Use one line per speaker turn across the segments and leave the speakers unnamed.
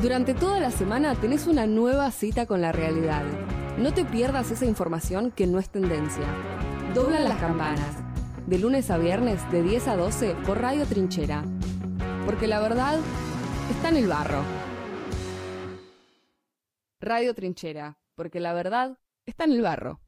Durante toda la semana tenés una nueva cita con la realidad. No te pierdas esa información que no es tendencia. Doblan las campanas. De lunes a viernes de 10 a 12 por Radio Trinchera. Porque la verdad está en el barro. Radio Trinchera. Porque la verdad está en el barro.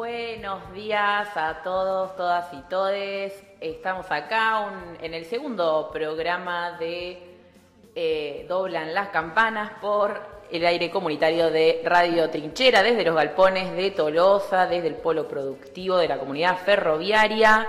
Buenos días a todos, todas y todes. Estamos acá en el segundo programa de eh, Doblan las campanas por el aire comunitario de Radio Trinchera, desde los galpones de Tolosa, desde el polo productivo de la comunidad ferroviaria,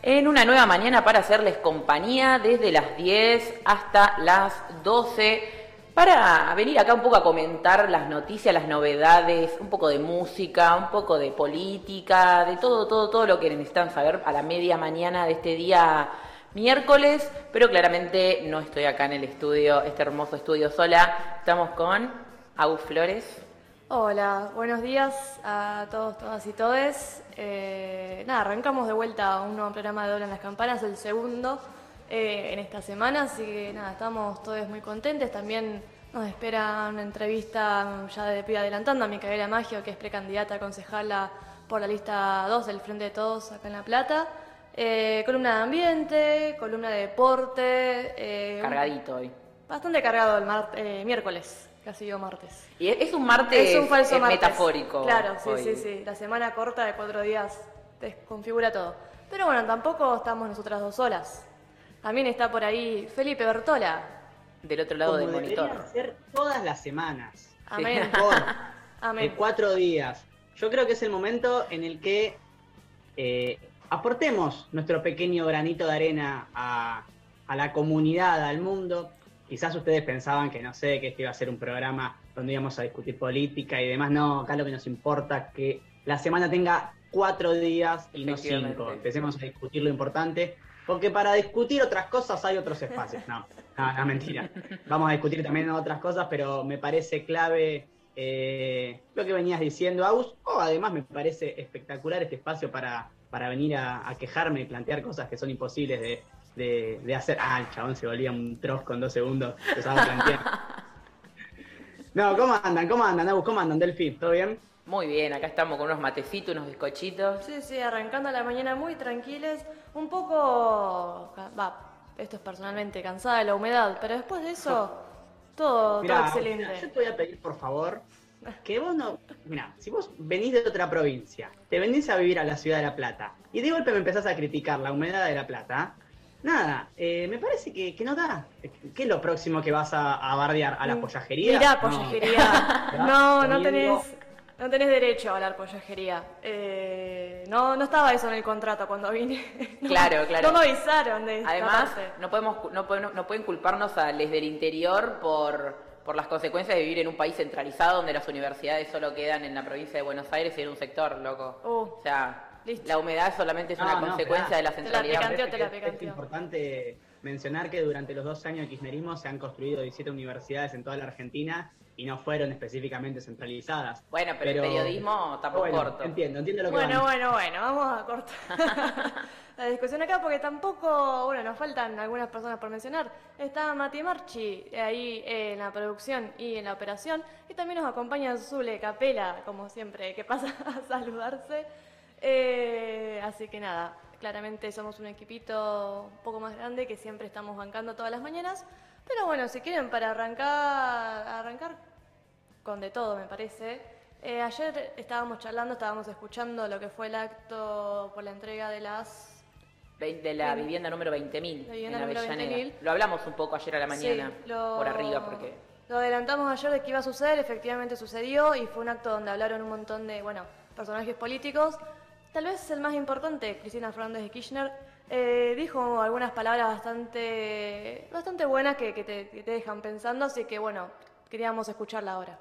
en una nueva mañana para hacerles compañía desde las 10 hasta las 12 para venir acá un poco a comentar las noticias, las novedades, un poco de música, un poco de política, de todo, todo, todo lo que necesitan saber a la media mañana de este día miércoles, pero claramente no estoy acá en el estudio, este hermoso estudio sola. Estamos con Agus Flores.
Hola, buenos días a todos, todas y todes. Eh, nada, arrancamos de vuelta a un nuevo programa de Doblan las Campanas, el segundo. Eh, en esta semana, así que nada, estamos todos muy contentes. También nos espera una entrevista, ya de pie adelantando, a Micaela Maggio, que es precandidata a concejala por la lista 2 del Frente de Todos acá en La Plata. Eh, columna de ambiente, columna de deporte.
Eh, Cargadito hoy.
Bastante cargado el miércoles, casi yo martes.
Y es un martes es un falso metafórico.
Claro, sí, sí, sí. La semana corta de cuatro días desconfigura todo. Pero bueno, tampoco estamos nosotras dos solas. También está por ahí Felipe Bertola.
Del otro lado del monitor.
ser todas las semanas.
Amén.
Amén. De cuatro días. Yo creo que es el momento en el que eh, aportemos nuestro pequeño granito de arena a, a, la comunidad, al mundo. Quizás ustedes pensaban que, no sé, que este iba a ser un programa donde íbamos a discutir política y demás. No, acá lo que nos importa es que la semana tenga cuatro días y no cinco. Empecemos a discutir lo importante. Porque para discutir otras cosas hay otros espacios. No, no, no mentira. Vamos a discutir también otras cosas, pero me parece clave eh, lo que venías diciendo, Aus. O además me parece espectacular este espacio para, para venir a, quejarme y plantear cosas que son imposibles de, de, hacer. Ah, el chabón se volvía un trosco en dos segundos. No, ¿cómo andan? ¿Cómo andan, Aus? ¿Cómo andan, Delphi? ¿Todo bien?
Muy bien, acá estamos con unos matecitos, unos bizcochitos.
Sí, sí, arrancando la mañana muy tranquiles, un poco, va, esto es personalmente cansada de la humedad, pero después de eso, todo, todo excelente.
yo te voy a pedir, por favor, que vos no, mira, si vos venís de otra provincia, te venís a vivir a la ciudad de La Plata, y de golpe me empezás a criticar la humedad de La Plata, nada, eh, me parece que, no da. ¿Qué es lo próximo que vas a, a bardear? ¿A la mm, pollajería?
Mirá, pollajería. No, no, tenés... No tenés derecho a hablar pollajería. Eh, no, no estaba eso en el contrato cuando vine.
claro, claro.
No me avisaron de
Además, no, podemos, no, no, pueden culparnos a desde el interior por, por las consecuencias de vivir en un país centralizado donde las universidades solo quedan en la provincia de Buenos Aires y en un sector, loco. Uh, o sea, la humedad solamente es una consecuencia de la centralidad.
es importante mencionar que durante los dos años de kirchnerismo se han construido 17 universidades en toda la Argentina y no fueron específicamente centralizadas.
Bueno, pero, el periodismo tampoco corto.
Entiendo, entiendo lo que
Bueno, bueno, bueno, vamos a cortar la discusión acá porque tampoco, bueno, nos faltan algunas personas por mencionar. Está Mati Marchi ahí en la producción y en la operación y también nos acompaña Zule Capela, como siempre, que pasa a saludarse. Eh, así que nada, claramente somos un equipito un poco más grande que siempre estamos bancando todas las mañanas. Pero bueno, si quieren para arrancar, arrancar con de todo, me parece. Eh, ayer estábamos charlando, estábamos escuchando lo que fue el acto por la entrega de las...
De la vivienda número 20.000 en la Avellaneda. Lo hablamos un poco ayer a la mañana, por arriba, porque...
Lo adelantamos ayer de que iba a suceder, efectivamente sucedió y fue un acto donde hablaron un montón de, bueno, personajes políticos. Tal vez el más importante, Cristina Fernández de Kirchner, eh, dijo algunas palabras bastante, bastante buenas que, te, dejan pensando, así que bueno, queríamos escucharla ahora.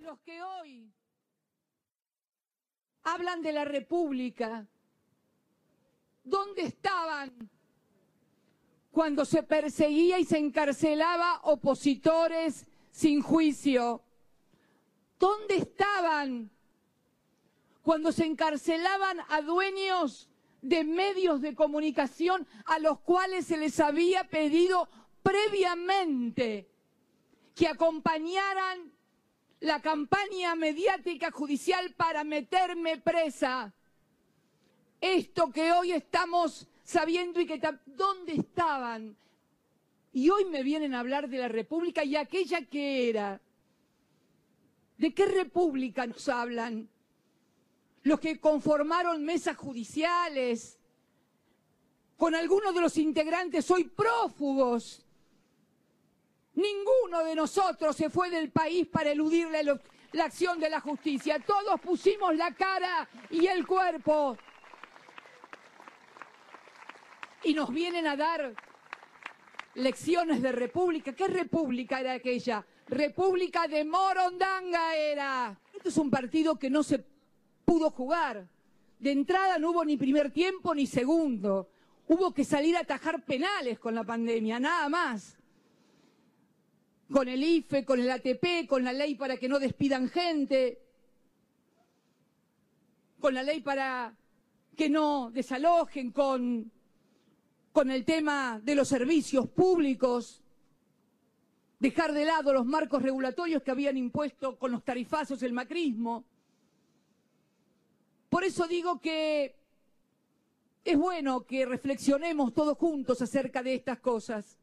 Los que hoy hablan de la República, ¿dónde estaban cuando se perseguía y se encarcelaba opositores sin juicio? ¿Dónde estaban cuando se encarcelaban a dueños de medios de comunicación a los cuales se les había pedido previamente que acompañaran la campaña mediática judicial para meterme presa? Esto que hoy estamos sabiendo y que dónde estaban. Y hoy me vienen a hablar de la República y aquella que era. ¿De qué República nos hablan? Los que conformaron mesas judiciales, con algunos de los integrantes hoy prófugos. Ninguno de nosotros se fue del país para eludir la, acción de la justicia. Todos pusimos la cara y el cuerpo. Y nos vienen a dar lecciones de república. ¿Qué república era aquella? República de Morondanga era. Esto es un partido que no se pudo jugar. De entrada no hubo ni primer tiempo ni segundo. Hubo que salir a atajar penales con la pandemia, nada más. Con el IFE, con el ATP, con la ley para que no despidan gente, con la ley para que no desalojen, con, el tema de los servicios públicos, dejar de lado los marcos regulatorios que habían impuesto con los tarifazos el macrismo. Por eso digo que es bueno que reflexionemos todos juntos acerca de estas cosas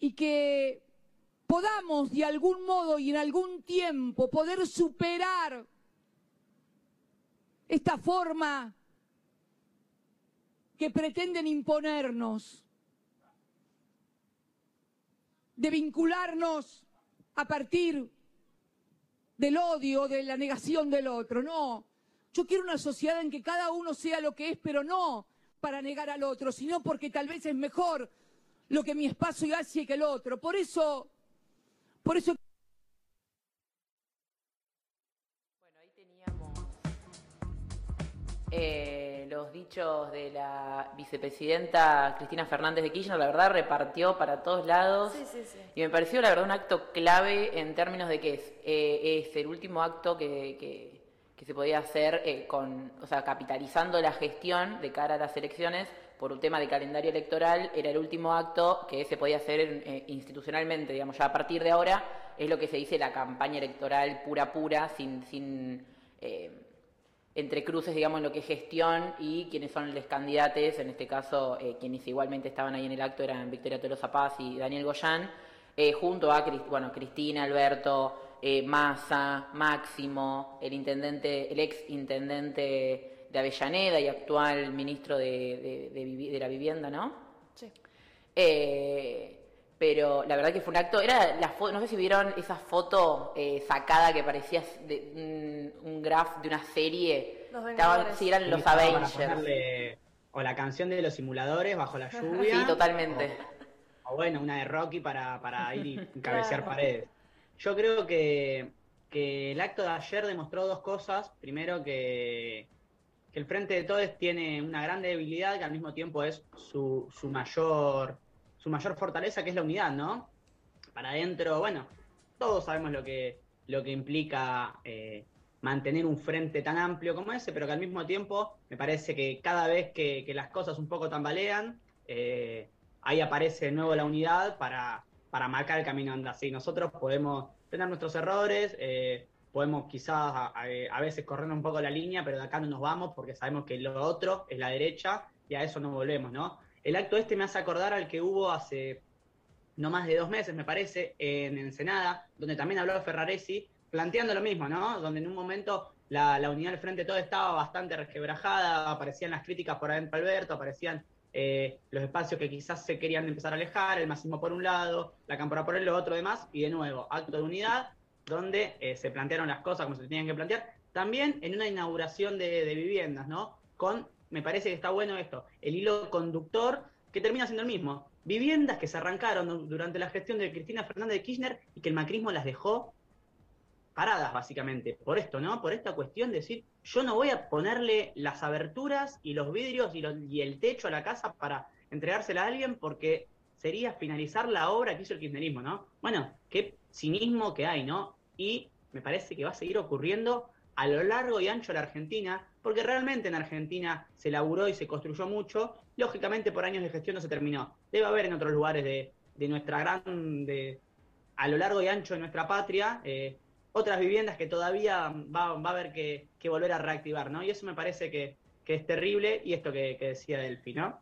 y que podamos de algún modo y en algún tiempo poder superar esta forma que pretenden imponernos de vincularnos a partir del odio, de la negación del otro. No. Yo quiero una sociedad en que cada uno sea lo que es, pero no para negar al otro, sino porque tal vez es mejor lo que mi espacio hace que el otro. Por eso, por eso.
Bueno, ahí teníamos. Eh los dichos de la vicepresidenta Cristina Fernández de Kirchner, la verdad repartió para todos lados. Y me pareció, la verdad, un acto clave en términos de que es, eh, es el último acto que, que, se podía hacer eh, con, o sea, capitalizando la gestión de cara a las elecciones por un tema de calendario electoral, era el último acto que se podía hacer eh, institucionalmente, digamos, ya a partir de ahora es lo que se dice la campaña electoral pura, pura, sin... sin entre cruces, digamos, en lo que es gestión y quienes son los candidatos, en este caso, eh, quienes igualmente estaban ahí en el acto eran Victoria Tolosa Paz y Daniel Goyán, eh, junto a bueno, Cristina, Alberto, eh, Massa, Máximo, el intendente, el ex intendente de Avellaneda y actual ministro de, de la vivienda, ¿no? Sí pero la verdad que fue un acto, era la no sé si vieron esa foto eh, sacada que parecía de, un, graph de una serie,
Estaban,
sí, eran los Avengers.
o la canción de los simuladores bajo la lluvia.
Sí, totalmente.
O, bueno, una de Rocky para, para ir y cabecear paredes. Yo creo que, que el acto de ayer demostró dos cosas. Primero que, que el Frente de Todes tiene una gran debilidad que al mismo tiempo es su, su mayor su mayor fortaleza, que es la unidad, ¿no? Para adentro, bueno, todos sabemos lo que, lo que implica eh, mantener un frente tan amplio como ese, pero que al mismo tiempo me parece que cada vez que, las cosas un poco tambalean, eh, ahí aparece de nuevo la unidad para, para marcar el camino así. Nosotros podemos tener nuestros errores, eh, podemos quizás a, a, veces correr un poco la línea, pero de acá no nos vamos porque sabemos que lo otro es la derecha y a eso no volvemos, ¿no? El acto este me hace acordar al que hubo hace no más de dos meses, me parece, en Ensenada, donde también habló Ferraresi, planteando lo mismo, ¿no? Donde en un momento la, unidad del frente todo estaba bastante resquebrajada, aparecían las críticas por adentro Alberto, aparecían eh, los espacios que quizás se querían empezar a alejar, el máximo por un lado, la cámpora por el otro, demás, y de nuevo, acto de unidad, donde eh, se plantearon las cosas como se tenían que plantear, también en una inauguración de, de viviendas, ¿no? Con me parece que está bueno esto, el hilo conductor que termina siendo el mismo. Viviendas que se arrancaron durante la gestión de Cristina Fernández de Kirchner y que el macrismo las dejó paradas, básicamente, por esto, ¿no? Por esta cuestión de decir, yo no voy a ponerle las aberturas y los vidrios y, y el techo a la casa para entregársela a alguien porque sería finalizar la obra que hizo el kirchnerismo, ¿no? Bueno, qué cinismo que hay, ¿no? Y me parece que va a seguir ocurriendo a lo largo y ancho de la Argentina, porque realmente en Argentina se laburó y se construyó mucho, lógicamente por años de gestión no se terminó. Debe haber en otros lugares de, de nuestra gran, de, a lo largo y ancho de nuestra patria, eh, otras viviendas que todavía va, va a haber que, que, volver a reactivar, ¿no? Y eso me parece que, que es terrible, y esto que, que decía Delphi, ¿no?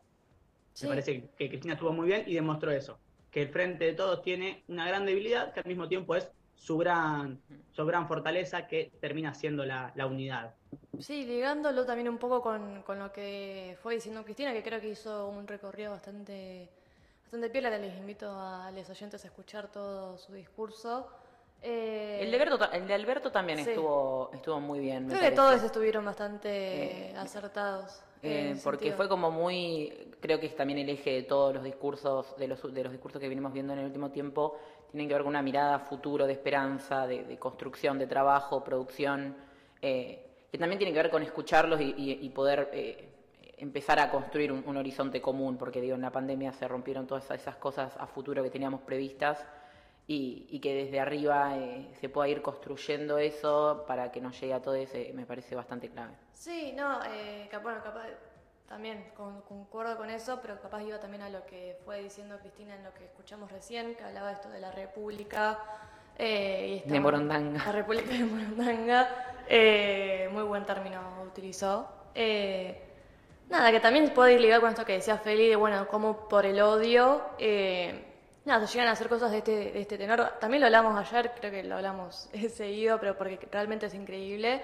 Me parece que Cristina estuvo muy bien y demostró eso, que el Frente de Todos tiene una gran debilidad que al mismo tiempo es su gran, su gran fortaleza que termina siendo la, la unidad.
Sí, ligándolo también un poco con, con, lo que fue diciendo Cristina, que creo que hizo un recorrido bastante, bastante piola, les invito a los oyentes a escuchar todo su discurso.
Eh, el, de Alberto, el de Alberto también sí. estuvo, estuvo muy bien.
Creo que todos estuvieron bastante eh, acertados.
Eh, porque fue como muy, creo que es también el eje de todos los discursos, de los, de los discursos que venimos viendo en el último tiempo, tienen que ver con una mirada futuro, de esperanza, de, construcción, de trabajo, producción, eh, que también tiene que ver con escucharlos y, poder eh, empezar a construir un, horizonte común, porque digo, en la pandemia se rompieron todas esas cosas a futuro que teníamos previstas y, que desde arriba eh, se pueda ir construyendo eso para que nos llegue a todos, eh, me parece bastante clave.
Sí, no, bueno, capaz también con, concuerdo con eso, pero capaz iba también a lo que fue diciendo Cristina en lo que escuchamos recién, que hablaba esto de la República.
Eh, y esta, de Morondanga.
La República de Morondanga. Eh, muy buen término utilizó. Eh, nada, que también puede ir ligado con esto que decía Feli, de bueno, como por el odio. Eh, nada, se llegan a hacer cosas de este, de este tenor. También lo hablamos ayer, creo que lo hablamos seguido, pero porque realmente es increíble.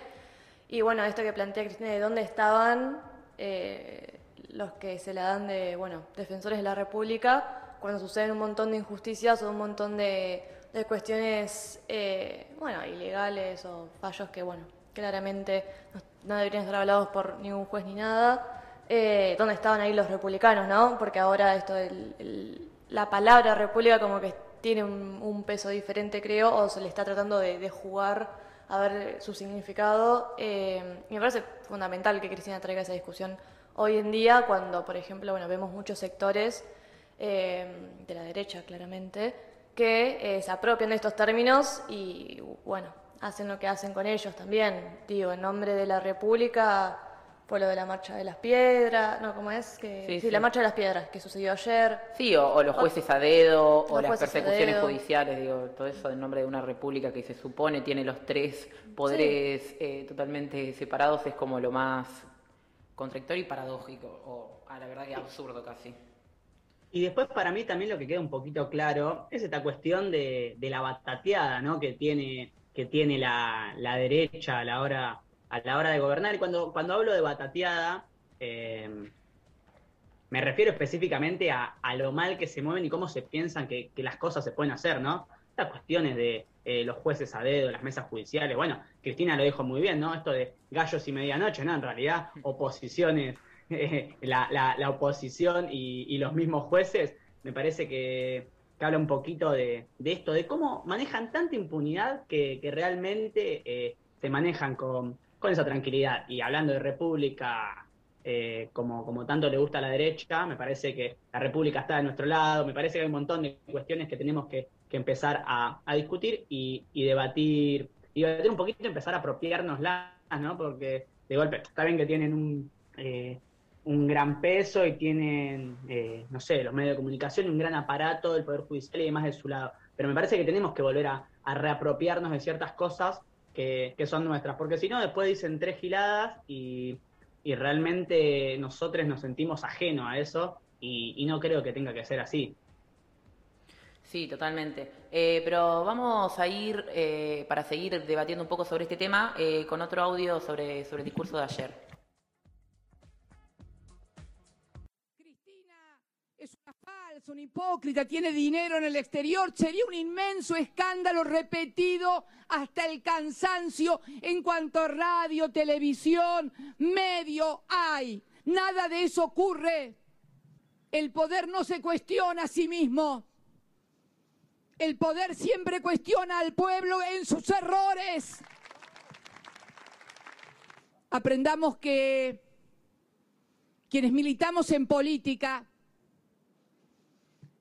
Y bueno, esto que plantea Cristina, de dónde estaban eh, los que se la dan de, bueno, defensores de la República, cuando suceden un montón de injusticias o un montón de, de cuestiones, eh, bueno, ilegales o fallos que, bueno, claramente no, deberían ser hablados por ningún juez ni nada. Eh, ¿Dónde estaban ahí los republicanos, no? Porque ahora esto, la palabra república como que tiene un, peso diferente, creo, o se le está tratando de jugar a ver su significado. Eh, me parece fundamental que Cristina traiga esa discusión hoy en día, cuando, por ejemplo, bueno, vemos muchos sectores eh, de la derecha, claramente, que eh, se apropian de estos términos y, bueno, hacen lo que hacen con ellos también. Digo, en nombre de la República fue lo de la marcha de las piedras, no, ¿cómo es? Que, sí, sí, sí. la marcha de las piedras que sucedió ayer.
Sí, o, o los jueces a dedo, o las persecuciones judiciales, digo, todo eso en nombre de una república que se supone tiene los tres poderes eh, totalmente separados, es como lo más contradictorio y paradójico, o a la verdad que absurdo casi.
Y después para mí también lo que queda un poquito claro es esta cuestión de, de la batateada, ¿no? Que tiene, que tiene la, la derecha a la hora a la hora de gobernar. Y cuando, cuando hablo de batateada, eh, me refiero específicamente a, a, lo mal que se mueven y cómo se piensan que, que las cosas se pueden hacer, ¿no? Estas cuestiones de eh, los jueces a dedo, las mesas judiciales, bueno, Cristina lo dijo muy bien, ¿no? Esto de gallos y medianoche, ¿no? En realidad, oposiciones, eh, la, la, oposición y, y, los mismos jueces, me parece que, que habla un poquito de, de, esto, de cómo manejan tanta impunidad que, que realmente se manejan con, con esa tranquilidad. Y hablando de república, eh, como, como tanto le gusta a la derecha, me parece que la república está de nuestro lado, me parece que hay un montón de cuestiones que tenemos que, empezar a, discutir y, debatir, y debatir un poquito, empezar a apropiárnoslas, ¿no? Porque de golpe, está bien que tienen un, eh, un gran peso y tienen, eh, no sé, los medios de comunicación un gran aparato del Poder Judicial y demás de su lado. Pero me parece que tenemos que volver a reapropiarnos de ciertas cosas que, que son nuestras, porque si no después dicen tres giladas y, y realmente nosotros nos sentimos ajenos a eso y, y, no creo que tenga que ser así.
Sí, totalmente. Eh, pero vamos a ir, eh, para seguir debatiendo un poco sobre este tema, eh, con otro audio sobre, sobre el discurso de ayer.
Es un hipócrita, tiene dinero en el exterior, sería un inmenso escándalo repetido hasta el cansancio en cuanto a radio, televisión, medio hay. Nada de eso ocurre. El poder no se cuestiona a sí mismo. El poder siempre cuestiona al pueblo en sus errores. Aprendamos que quienes militamos en política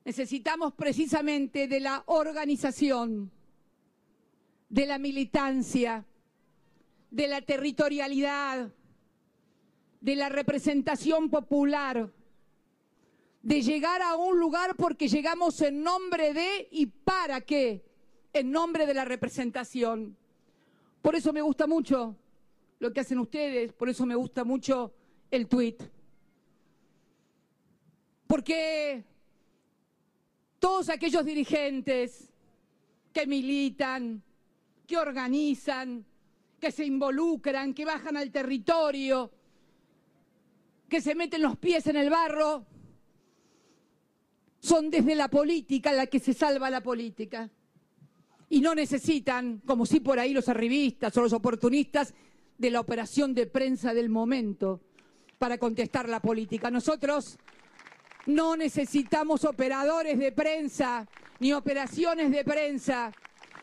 necesitamos precisamente de la organización, de la militancia, de la territorialidad, de la representación popular, de llegar a un lugar porque llegamos en nombre de y para qué, en nombre de la representación. Por eso me gusta mucho lo que hacen ustedes, por eso me gusta mucho el tuit. Porque todos aquellos dirigentes que militan, que organizan, que se involucran, que bajan al territorio, que se meten los pies en el barro, son desde la política la que se salva la política. Y no necesitan, como si por ahí los arribistas o los oportunistas, de la operación de prensa del momento para contestar la política. Nosotros no necesitamos operadores de prensa ni operaciones de prensa.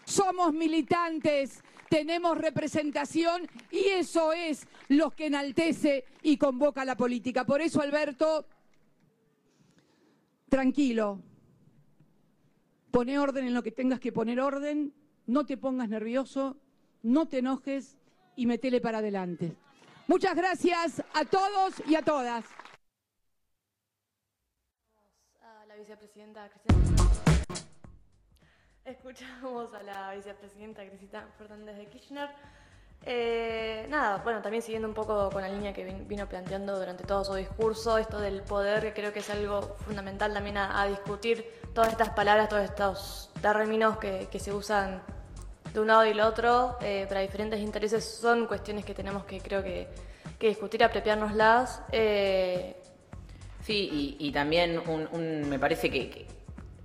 Somos militantes, tenemos representación y eso es lo que enaltece y convoca la política. Por eso, Alberto, tranquilo, pone orden en lo que tengas que poner orden, no te pongas nervioso, no te enojes y metele para adelante. Muchas gracias a todos y a todas.
A la vicepresidenta Cristina. Escuchamos a la vicepresidenta Cristina Fernández de Kirchner. Eh, nada, bueno, también siguiendo un poco con la línea que vino planteando durante todo su discurso, esto del poder, que creo que es algo fundamental también a, discutir todas estas palabras, todos estos términos que, se usan de un lado y del otro eh, para diferentes intereses, son cuestiones que tenemos que creo que, discutir, apropiárnoslas.
Eh. Sí, y, también me parece que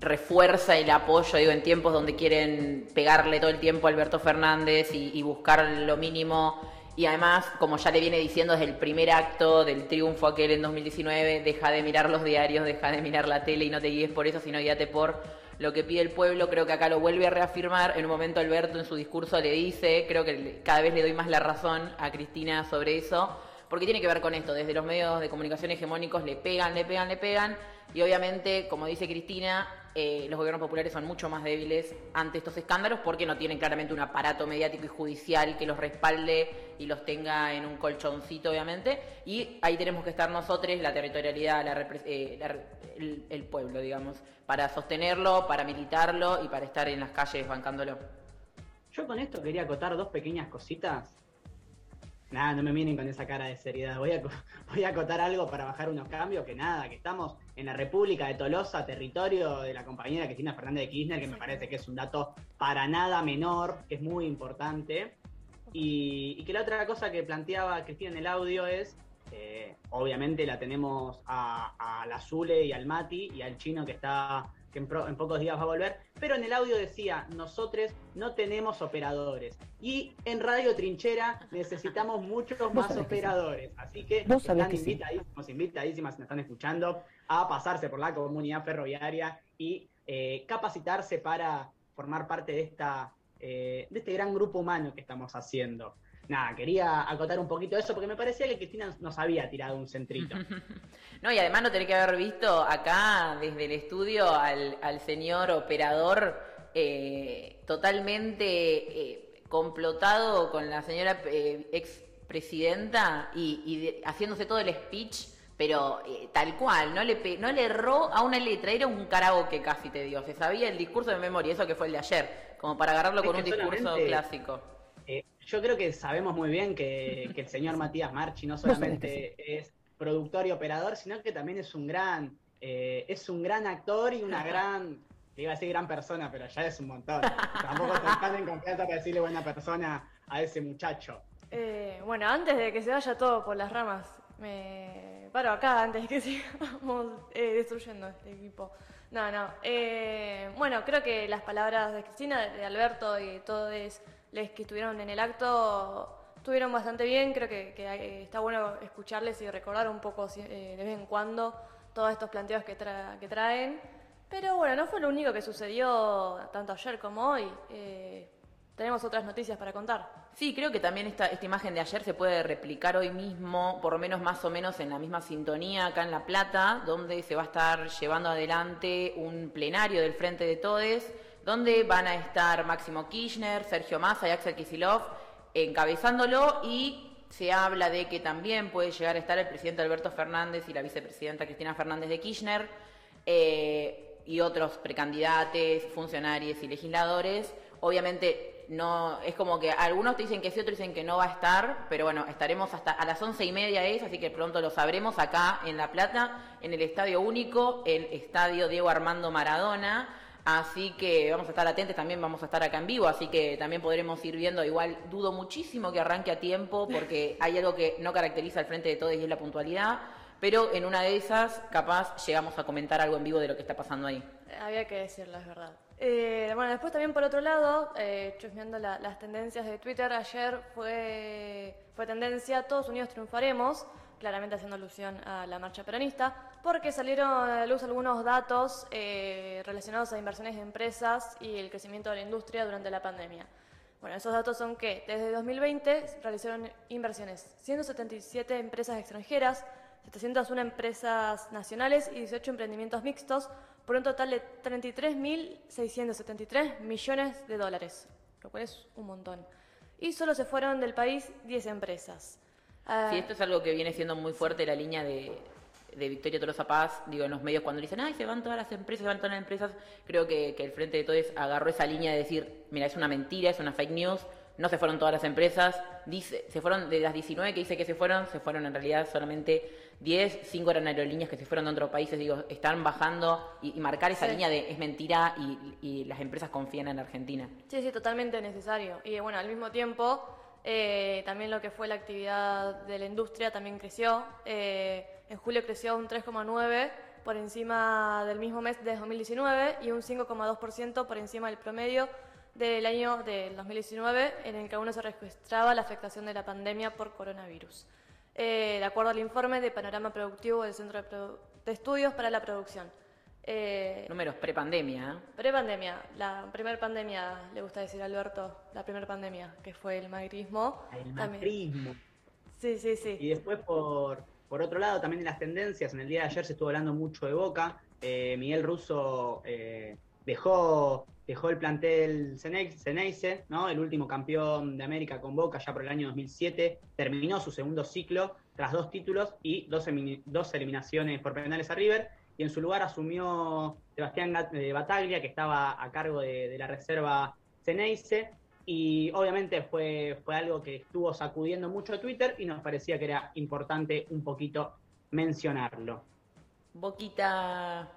refuerza el apoyo, digo, en tiempos donde quieren pegarle todo el tiempo a Alberto Fernández y, buscar lo mínimo. Y además, como ya le viene diciendo desde el primer acto del triunfo aquel en 2019, deja de mirar los diarios, deja de mirar la tele y no te guíes por eso, sino guíate por lo que pide el pueblo. Creo que acá lo vuelve a reafirmar. En un momento Alberto en su discurso le dice, creo que cada vez le doy más la razón a Cristina sobre eso, porque tiene que ver con esto. Desde los medios de comunicación hegemónicos le pegan, le pegan, le pegan. Y obviamente, como dice Cristina, eh, los gobiernos populares son mucho más débiles ante estos escándalos porque no tienen claramente un aparato mediático y judicial que los respalde y los tenga en un colchoncito, obviamente. Y ahí tenemos que estar nosotros, la territorialidad, eh, el, el pueblo, digamos, para sostenerlo, para militarlo y para estar en las calles bancándolo.
Yo con esto quería acotar dos pequeñas cositas Nada, no me miren con esa cara de seriedad. Voy a, voy a acotar algo para bajar unos cambios, que nada, que estamos en la República de Tolosa, territorio de la compañera Cristina Fernández de Kirchner, que me parece que es un dato para nada menor, que es muy importante. Y, que la otra cosa que planteaba Cristina en el audio es, eh, obviamente la tenemos a, a la Zule y al Mati y al chino que está que en, pocos días va a volver, pero en el audio decía, nosotros no tenemos operadores. Y en Radio Trinchera necesitamos muchos más operadores. Así que están invitadísimos, invitadísimas, si me están escuchando, a pasarse por la comunidad ferroviaria y eh, capacitarse para formar parte de, esta, eh, de este gran grupo humano que estamos haciendo nada, quería acotar un poquito eso porque me parecía que Cristina nos había tirado un centrito.
no, y además no tenés que haber visto acá desde el estudio al, señor operador eh, totalmente eh, complotado con la señora eh, ex presidenta y, haciéndose todo el speech. Pero tal cual, no le, no le erró a una letra, era un karaoke casi te digo, se sabía el discurso de memoria, eso que fue el de ayer, como para agarrarlo con un discurso clásico
yo creo que sabemos muy bien que, el señor Matías Marchi no solamente es productor y operador, sino que también es un gran, eh, es un gran actor y una gran, iba a decir gran persona, pero ya es un montón. Tampoco tan en confianza para decirle buena persona a ese muchacho.
Eh, bueno, antes de que se vaya todo por las ramas, me paro acá antes de que sigamos eh, destruyendo este equipo. No, no. bueno, creo que las palabras de Cristina, de Alberto y todo es les que estuvieron en el acto estuvieron bastante bien, creo que, está bueno escucharles y recordar un poco eh, de vez en cuando todos estos planteos que, que traen. Pero bueno, no fue lo único que sucedió tanto ayer como hoy. Eh, tenemos otras noticias para contar.
Sí, creo que también esta, esta imagen de ayer se puede replicar hoy mismo, por lo menos más o menos en la misma sintonía acá en La Plata, donde se va a estar llevando adelante un plenario del Frente de Todes, donde van a estar Máximo Kirchner, Sergio Massa y Axel Kisilov encabezándolo y se habla de que también puede llegar a estar el presidente Alberto Fernández y la vicepresidenta Cristina Fernández de Kirchner eh, y otros precandidatos, funcionarios y legisladores. Obviamente no es como que algunos te dicen que sí, otros dicen que no va a estar, pero bueno, estaremos hasta a las once y media es, así que pronto lo sabremos acá en La Plata, en el Estadio Único, el Estadio Diego Armando Maradona. Así que vamos a estar atentos, también vamos a estar acá en vivo, así que también podremos ir viendo. Igual dudo muchísimo que arranque a tiempo, porque hay algo que no caracteriza al frente de todos y es la puntualidad. Pero en una de esas, capaz, llegamos a comentar algo en vivo de lo que está pasando ahí.
Había que decirlo, es verdad. Eh, bueno, después también por otro lado, eh, chusmeando las tendencias de Twitter, ayer fue, fue tendencia Todos Unidos Triunfaremos, claramente haciendo alusión a la marcha peronista, porque salieron a la luz algunos datos eh, relacionados a inversiones de empresas y el crecimiento de la industria durante la pandemia. Bueno, esos datos son que desde 2020 realizaron inversiones 177 empresas extranjeras, 701 empresas nacionales y 18 emprendimientos mixtos, por un total de 33.673 millones de dólares, lo cual es un montón. Y solo se fueron del país 10 empresas.
Ah, sí, esto es algo que viene siendo muy fuerte la línea de, de Victoria Tolosa Paz, digo, en los medios cuando dicen, ay, se van todas las empresas, se van todas las empresas, creo que, que el Frente de Todos agarró esa línea de decir, mira, es una mentira, es una fake news, no se fueron todas las empresas, dice, se fueron de las 19 que dice que se fueron, se fueron en realidad solamente 10, 5 eran aerolíneas que se fueron de otros países, digo, están bajando y, marcar esa línea de es mentira y, las empresas confían en Argentina.
Sí, sí, totalmente necesario. Y bueno, al mismo tiempo, eh, también lo que fue la actividad de la industria también creció. Eh, en julio creció un 3,9% por encima del mismo mes de 2019 y un 5,2% por encima del promedio del año del 2019 en el que aún no se registraba la afectación de la pandemia por coronavirus. Eh, de acuerdo al informe de Panorama Productivo del Centro de, Estudios para la Producción.
Eh, Números prepandemia.
¿eh? Prepandemia, la primera pandemia, le gusta decir Alberto, la primera pandemia, que fue el magrismo.
El magrismo.
Sí, sí, sí.
Y después, por, por otro lado, también en las tendencias, en el día de ayer se estuvo hablando mucho de Boca. Miguel Russo dejó dejó el plantel Ceneice, ¿no? el último campeón de América con Boca ya por el año 2007, terminó su segundo ciclo tras dos títulos y dos, dos eliminaciones por penales a River, y en su lugar asumió Sebastián eh, Bataglia, que estaba a cargo de, la reserva Ceneice, y obviamente fue, fue algo que estuvo sacudiendo mucho Twitter y nos parecía que era importante un poquito mencionarlo.
Boquita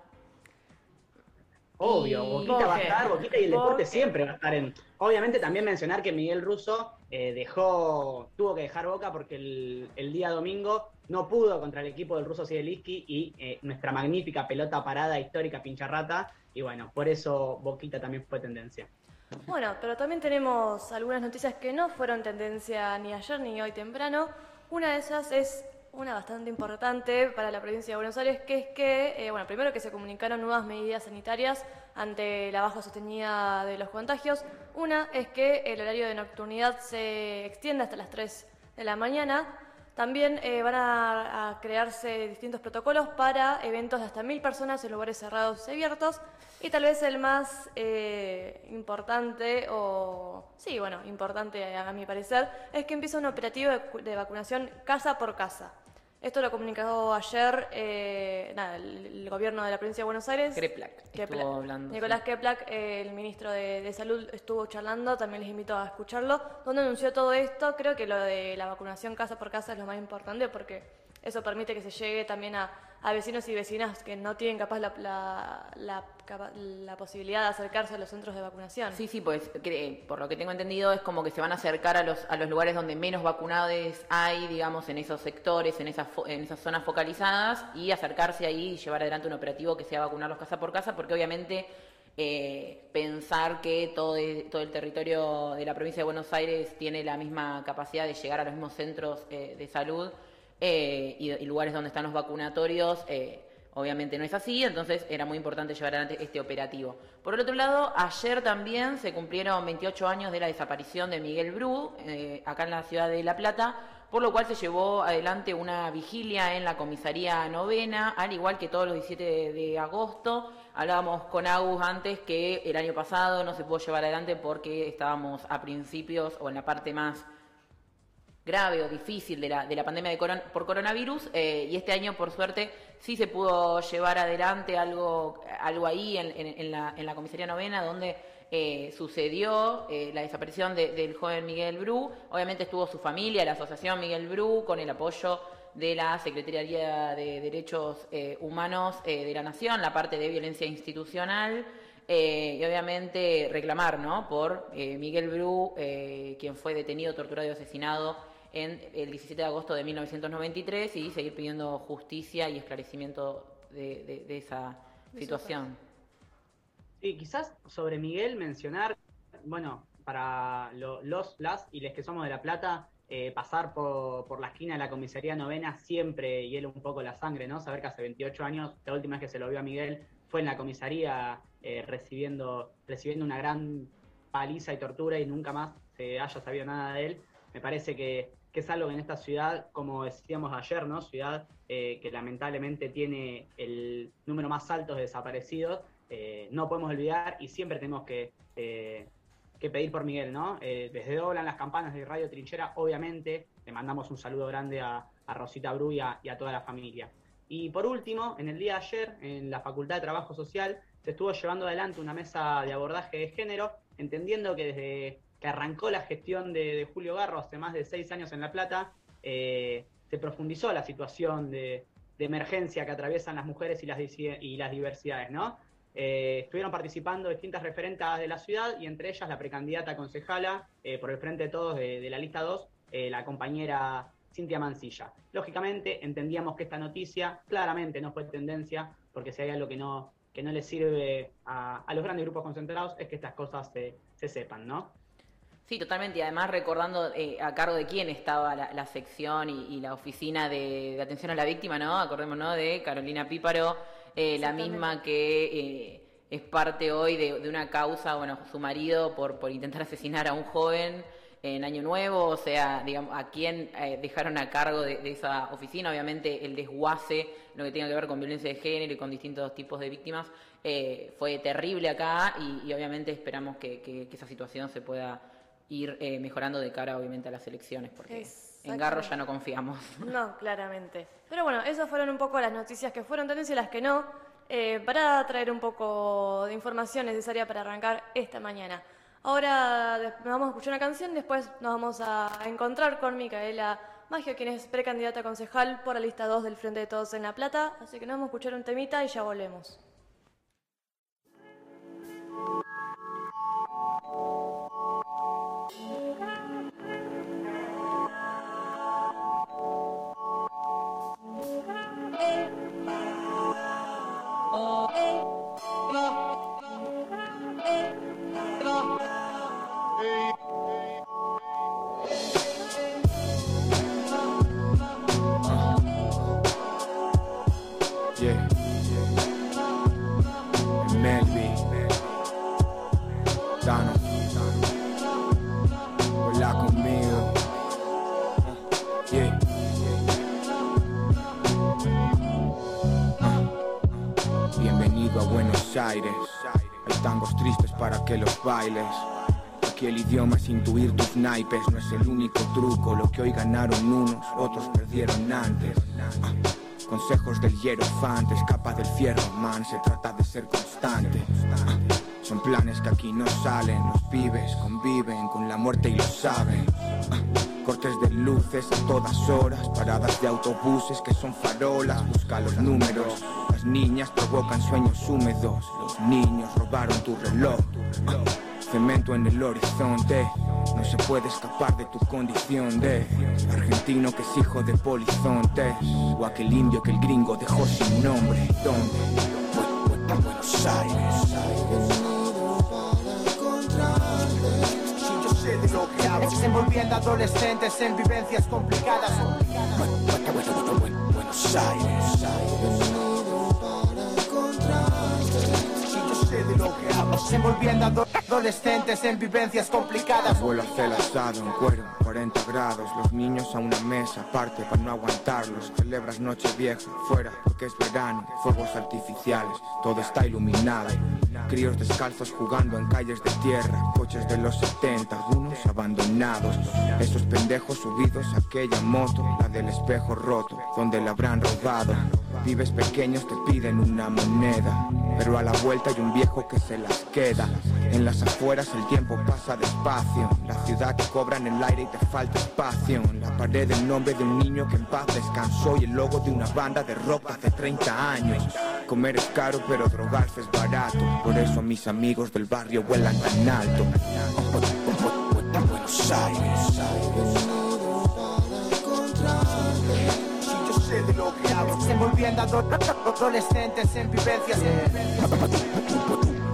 Obvio, Boquita va a estar, Boquita y el deporte siempre va a estar en. Obviamente también mencionar que Miguel Russo eh, dejó, tuvo que dejar Boca porque el, día domingo no pudo contra el equipo del Russo Siedeliski y eh, nuestra magnífica pelota parada histórica pincharrata. Y bueno, por eso Boquita también fue tendencia.
Bueno, pero también tenemos algunas noticias que no fueron tendencia ni ayer ni hoy temprano. Una de esas es una bastante importante para la provincia de Buenos Aires, que es que, eh, bueno, primero que se comunicaron nuevas medidas sanitarias ante la baja sostenida de los contagios. Una es que el horario de nocturnidad se extiende hasta las 3 de la mañana. También eh, van a, crearse distintos protocolos para eventos de hasta mil personas en lugares cerrados y abiertos. Y tal vez el más eh, importante, o sí, bueno, importante a, mi parecer, es que empieza un operativo de vacunación casa por casa. Esto lo comunicó ayer eh, el, gobierno de la provincia de Buenos Aires.
Kreplak,
hablando, Nicolás Keplak, el ministro de, Salud, estuvo charlando, también les invito a escucharlo, donde anunció todo esto. Creo que lo de la vacunación casa por casa es lo más importante porque eso permite que se llegue también a, vecinos y vecinas que no tienen capaz la, la, posibilidad de acercarse a los centros de vacunación.
Sí, sí, pues por lo que tengo entendido es como que se van a acercar a los, a los lugares donde menos vacunados hay, digamos, en esos sectores, en esas, en esas zonas focalizadas y acercarse ahí y llevar adelante un operativo que sea vacunarlos casa por casa, porque obviamente eh, pensar que todo, todo el territorio de la provincia de Buenos Aires tiene la misma capacidad de llegar a los mismos centros eh, de salud eh, y, lugares donde están los vacunatorios, eh, Obviamente no es así, entonces era muy importante llevar adelante este operativo. Por el otro lado, ayer también se cumplieron 28 años de la desaparición de Miguel Bru, eh, acá en la ciudad de La Plata, por lo cual se llevó adelante una vigilia en la comisaría novena, al igual que todos los 17 de, agosto. Hablábamos con Agus antes que el año pasado no se pudo llevar adelante porque estábamos a principios o en la parte más grave o difícil de la, de la pandemia de por coronavirus eh, y este año por suerte sí se pudo llevar adelante algo, algo ahí en, en, la, en la, comisaría novena donde eh, sucedió eh, la desaparición del joven Miguel Bru. Obviamente estuvo su familia, la asociación Miguel Bru, con el apoyo de la Secretaría de Derechos Humanos de la Nación, la parte de violencia institucional. y obviamente reclamar ¿no? por Miguel Bru, quien fue detenido, torturado y asesinado en el 17 de agosto de 1993 y seguir pidiendo justicia y esclarecimiento de, esa situación.
Sí, quizás sobre Miguel mencionar, bueno, para los, las y les que somos de La Plata, eh, pasar por, la esquina de la comisaría novena siempre hiela un poco la sangre, ¿no? Saber que hace 28 años, la última vez que se lo vio a Miguel fue en la comisaría eh, recibiendo, recibiendo una gran paliza y tortura y nunca más se haya sabido nada de él. Me parece que que es algo que en esta ciudad, como decíamos ayer, ¿no? Ciudad eh, que lamentablemente tiene el número más alto de desaparecidos, eh, no podemos olvidar y siempre tenemos que, eh, que pedir por Miguel, ¿no? desde Doblan las campanas de Radio Trinchera, obviamente, le mandamos un saludo grande a, Rosita Bru y a, toda la familia. Y por último, en el día de ayer, en la Facultad de Trabajo Social, se estuvo llevando adelante una mesa de abordaje de género, entendiendo que desde que arrancó la gestión de, Julio Garro hace más de seis años en La Plata, eh, se profundizó la situación de, emergencia que atraviesan las mujeres y las, diversidades, ¿no? Eh, estuvieron participando distintas referentes de la ciudad y entre ellas la precandidata concejala eh, por el Frente de Todos de, la lista 2, la compañera Cintia Mancilla. Lógicamente entendíamos que esta noticia claramente no fue tendencia, porque si hay algo que no, que no le sirve a, los grandes grupos concentrados es que estas cosas se, se sepan, ¿no?
Sí, totalmente. Y además recordando eh, a cargo de quién estaba la, sección y, la oficina de, atención a la víctima, ¿no? Acordémonos de Carolina Píparo, eh, la misma que eh, es parte hoy de, una causa, bueno, su marido por, por intentar asesinar a un joven en Año Nuevo, o sea, digamos, a quién dejaron a cargo de, esa oficina, obviamente el desguace, lo que tenga que ver con violencia de género y con distintos tipos de víctimas, fue terrible acá y, obviamente esperamos que esa situación se pueda ir eh, mejorando de cara, obviamente, a las elecciones, porque en Garro ya no confiamos.
No, claramente. Pero bueno, esas fueron un poco las noticias que fueron tendencia y las que no, eh, para traer un poco de información necesaria para arrancar esta mañana. Ahora vamos a escuchar una canción, después nos vamos a encontrar con Micaela Maggio, quien es precandidata concejal por la lista 2 del Frente de Todos en La Plata. Así que nos vamos a escuchar un temita y ya volvemos.
Aires. Hay tangos tristes para que los bailes. Aquí el idioma es intuir tus naipes, no es el único truco. Lo que hoy ganaron unos, otros perdieron antes. Ah, consejos del hierofante, escapa del fierro, man, se trata de ser constante. Ah, son planes que aquí no salen, los pibes conviven con la muerte y lo saben. Ah, cortes de luces a todas horas, paradas de autobuses que son farolas, busca los números niñas provocan sueños húmedos. Los niños robaron tu reloj. cemento en el horizonte. No se puede escapar de tu condición de argentino que es hijo de polizontes. O aquel indio que el gringo dejó sin nombre. ¿Dónde? Buenos Aires. de lo que hablo Envolviendo adolescentes en vivencias complicadas Buenos Aires Envolviendo a adolescentes en vivencias complicadas. Abuelo hace el asado en cuero, 40 grados. Los niños a una mesa aparte para no aguantarlos. Celebras noche vieja, fuera porque es verano. Fuegos artificiales, todo está iluminado. Críos descalzos jugando en calles de tierra. Coches de los 70, algunos abandonados. Esos pendejos subidos a aquella moto, la del espejo roto, donde la habrán robado. Vives pequeños te piden una moneda, pero a la vuelta hay un viejo que se las queda. En las afueras el tiempo pasa despacio, la ciudad cobra en el aire y te falta espacio. En la pared el nombre de un niño que en paz descansó y el logo de una banda de rock hace 30 años. Comer es caro, pero drogarse es barato. Por eso mis amigos del barrio vuelan tan alto. Buenos Aires. sé de lo que. Envolviendo a adolescentes en vivencias.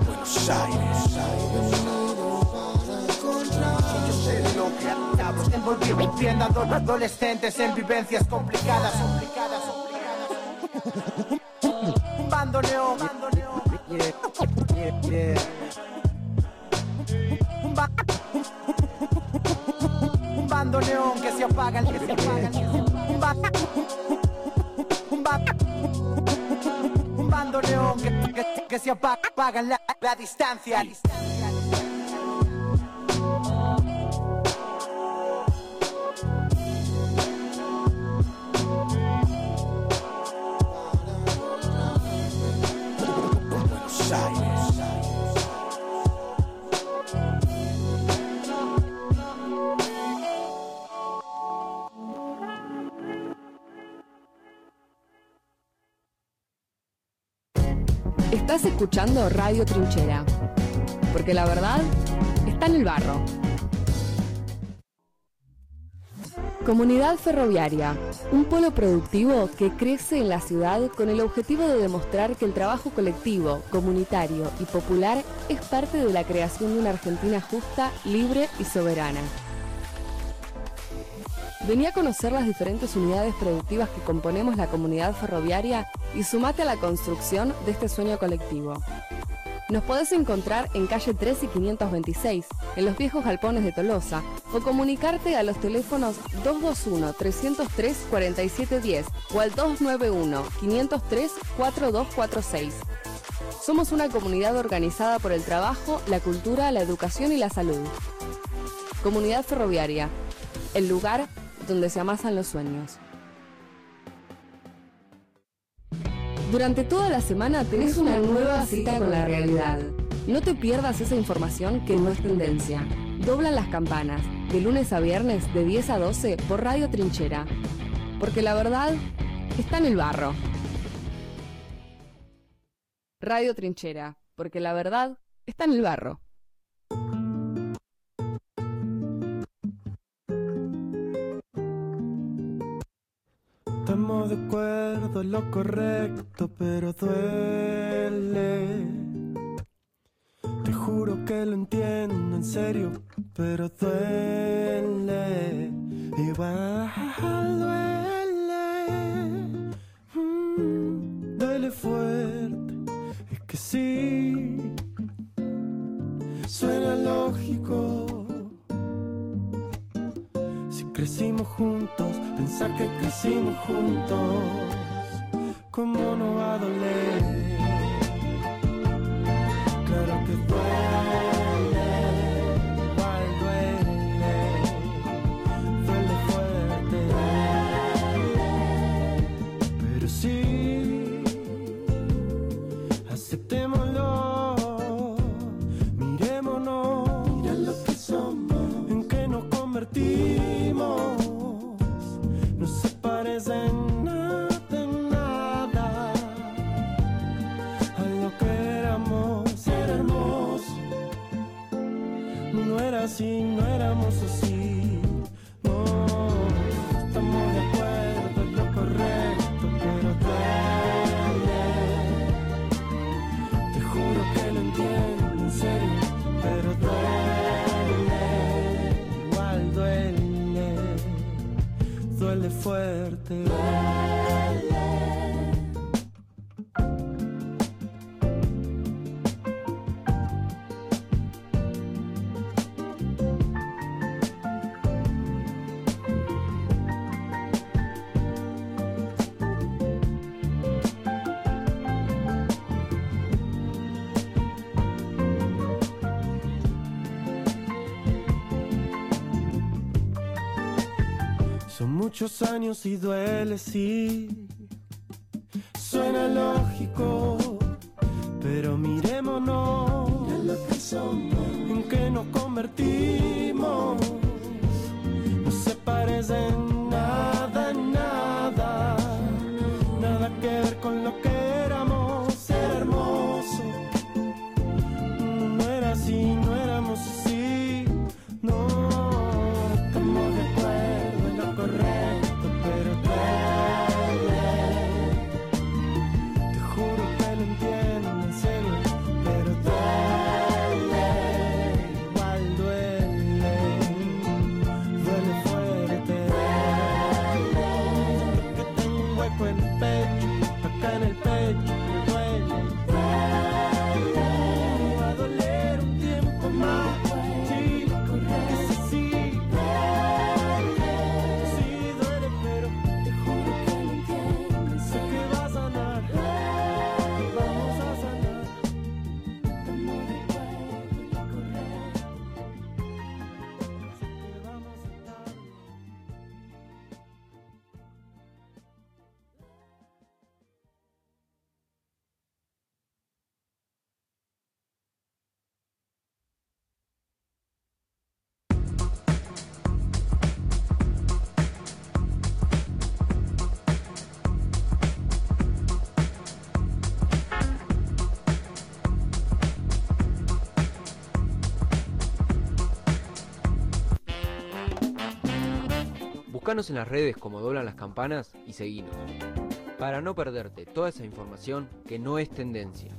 Buenos Aires. Lo que. Envolviendo a adolescentes en vivencias complicadas. complicadas, Un bandoneón. Un bandoneón que se apaga, que se apaga. Un un que, se apaga, la, la distancia. Buenos
Estás escuchando Radio Trinchera, porque la verdad está en el barro. Comunidad Ferroviaria, un polo productivo que crece en la ciudad con el objetivo de demostrar que el trabajo colectivo, comunitario y popular es parte de la creación de una Argentina justa, libre y soberana. Vení a conocer las diferentes unidades productivas que componemos la comunidad ferroviaria y sumate a la construcción de este sueño colectivo. Nos podés encontrar en calle 3 y 526, en los viejos galpones de Tolosa, o comunicarte a los teléfonos 221-303-4710 o al 291-503-4246. Somos una comunidad organizada por el trabajo, la cultura, la educación y la salud. Comunidad Ferroviaria, el lugar donde se amasan los sueños. Durante toda la semana tenés una nueva cita con la realidad. No te pierdas esa información que no es tendencia. Doblan las campanas, de lunes a viernes de 10 a 12 por Radio Trinchera. Porque la verdad está en el barro. Radio Trinchera, porque la verdad está en el barro.
De acuerdo en lo correcto, pero duele. Te juro que lo entiendo en serio, pero duele. Igual duele. Mm, duele fuerte, es que sí. Suena lógico. Crecimos juntos, pensar que crecimos juntos, ¿cómo no va a doler? Claro que duele, muchos años y duele, sí. Suena lógico, pero miremonos en lo que somos, en que nos convertimos. No se parecen
Buscanos en las redes como doblan las campanas y seguinos. Para no perderte toda esa información que no es tendencia.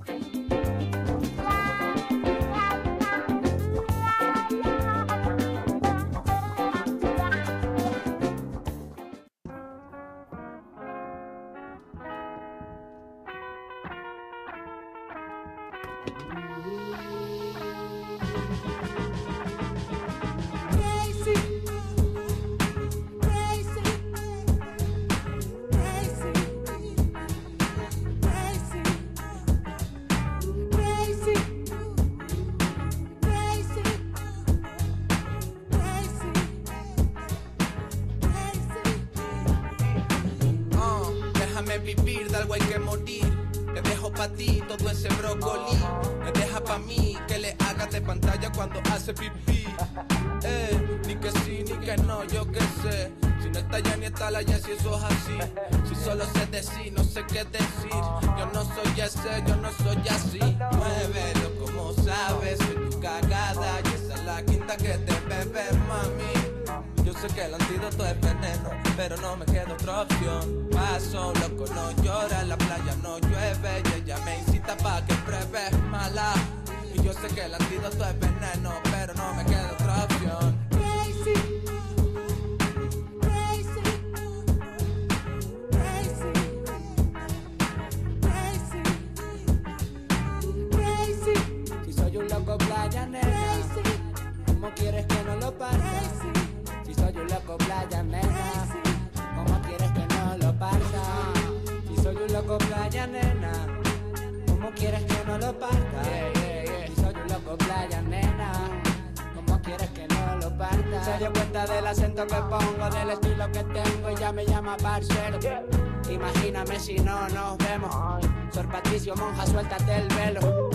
Si no
nos vemos. Sor Patricio Monja, suéltate el velo.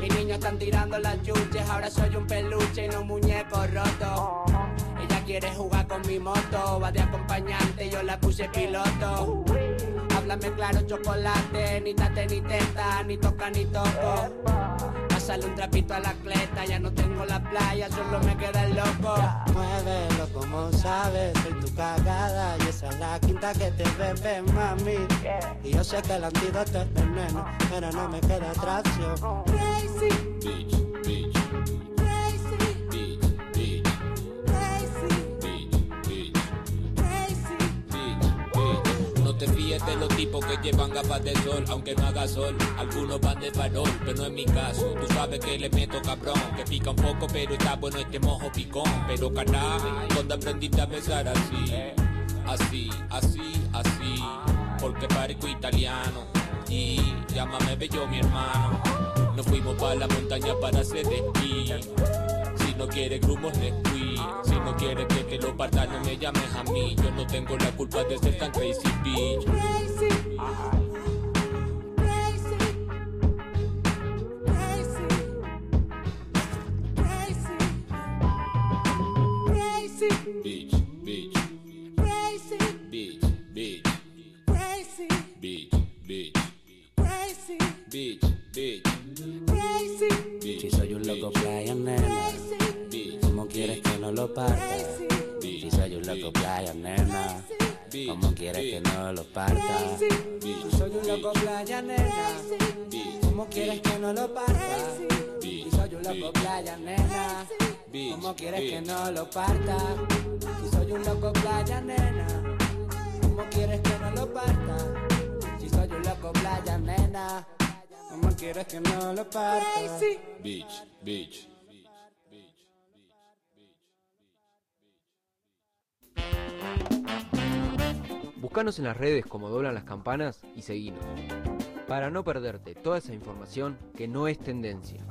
Mis niños están tirando las chuches, ahora soy un peluche y no muñeco roto. Ella quiere jugar con mi moto, va de acompañante yo la puse piloto. Háblame claro, chocolate, ni tate ni teta, ni toca ni toco. Pásale un trapito a la cleta, ya no tengo la playa, solo me queda el loco. Muévelo como sabes, cagada y esa es la quinta que te bebe, mami. Y yo sé que el antídoto es veneno, pero no me queda otra
te fíes de los tipos que llevan gafas de sol, aunque no haga sol. Algunos van de farol, pero no es mi caso. Tú sabes que le meto cabrón, que pica un poco, pero está bueno este mojo picón. Pero canal, cuando aprendiste a besar así, así, así, así, porque parezco italiano. Y llámame bello mi hermano. Nos fuimos para la montaña para hacer esquí. No quieres grumos, le fui. Si no quieres que te lo parta, no me llames a mí. Yo no tengo la culpa de ser tan crazy, bitch.
Crazy, ¿cómo quieres que no lo parta? Si soy un loco playa, nena, ¿cómo quieres que no lo parta? Si soy un loco playa, nena, ¿cómo quieres que no lo parta?
Bitch, bitch.
Buscanos en las redes como doblan las campanas y seguinos. Para no perderte toda esa información que no es tendencia.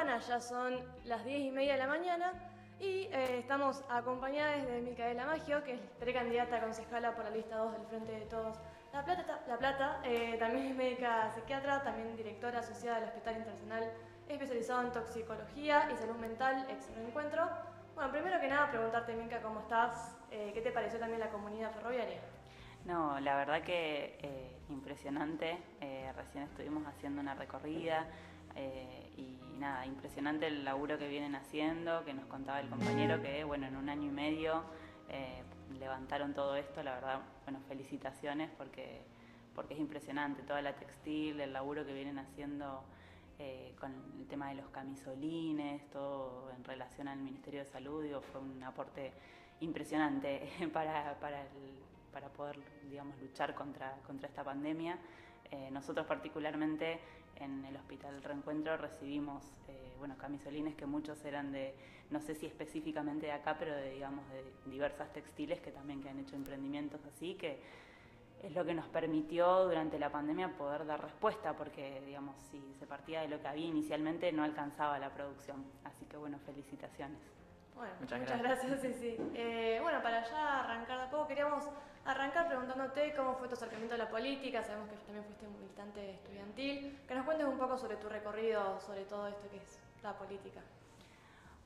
Ya son las 10 y media de la mañana y eh, estamos acompañadas de Micaela Maggio, que es precandidata a concejala por la lista 2 del Frente de Todos La Plata, la Plata eh, también es médica psiquiatra, también directora asociada del Hospital Internacional especializado en toxicología y salud mental, ex reencuentro. Bueno, primero que nada preguntarte, Mica, ¿cómo estás? Eh, ¿Qué te pareció también la comunidad ferroviaria?
No, la verdad que eh, impresionante. Eh, recién estuvimos haciendo una recorrida eh, y nada, impresionante el laburo que vienen haciendo, que nos contaba el compañero que, bueno, en un año y medio eh, levantaron todo esto. La verdad, bueno, felicitaciones porque, porque es impresionante toda la textil, el laburo que vienen haciendo eh, con el tema de los camisolines, todo en relación al Ministerio de Salud, digo, fue un aporte impresionante para, para, para poder, digamos, luchar contra, contra esta pandemia. Nosotros particularmente en el Hospital Reencuentro recibimos, eh, bueno, camisolines que muchos eran de, no sé si específicamente de acá, pero de, digamos, de diversas textiles que también que han hecho emprendimientos así, que es lo que nos permitió durante la pandemia poder dar respuesta, porque digamos, si se partía de lo que había inicialmente no alcanzaba la producción. Así que bueno, felicitaciones.
Bueno,
Muchas
muchas, gracias, sí, sí. Eh, bueno, para ya arrancar de a poco, queríamos arrancar preguntándote cómo fue tu acercamiento a la política. Sabemos que también fuiste militante estudiantil. Que nos cuentes un poco sobre tu recorrido, sobre todo esto que es la política.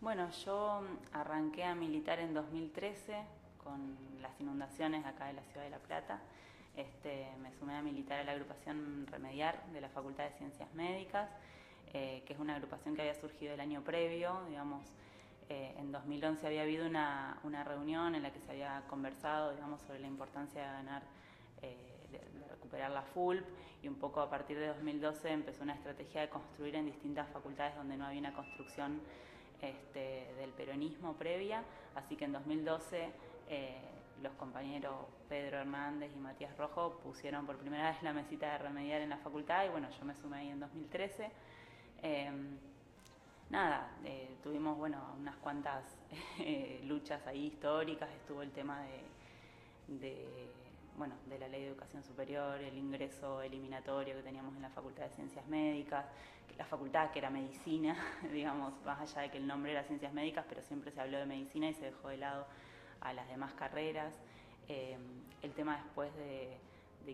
Bueno, yo mm, arranqué a militar en 2013 con las inundaciones acá de la ciudad de La Plata. Este, me sumé a militar a la agrupación Remediar de la Facultad de Ciencias Médicas, eh, que es una agrupación que había surgido el año previo, digamos, eh, en 2011 había habido una, una reunión en la que se había conversado, digamos, sobre la importancia de ganar, eh, de, de recuperar la FULP y un poco a partir de 2012 empezó una estrategia de construir en distintas facultades donde no había una construcción este, del peronismo previa, así que en 2012 eh, los compañeros Pedro Hernández y Matías Rojo pusieron por primera vez la mesita de remediar en la facultad y bueno, yo me sumé ahí en 2013. Nada, eh, tuvimos bueno unas cuantas eh, luchas ahí históricas, estuvo el tema de, bueno, de la ley de educación superior, el ingreso eliminatorio que teníamos en la Facultad de Ciencias Médicas, la facultad que era medicina, digamos, más allá de que el nombre era Ciencias Médicas, pero siempre se habló de medicina y se dejó de lado a las demás carreras. Eh, el tema después de,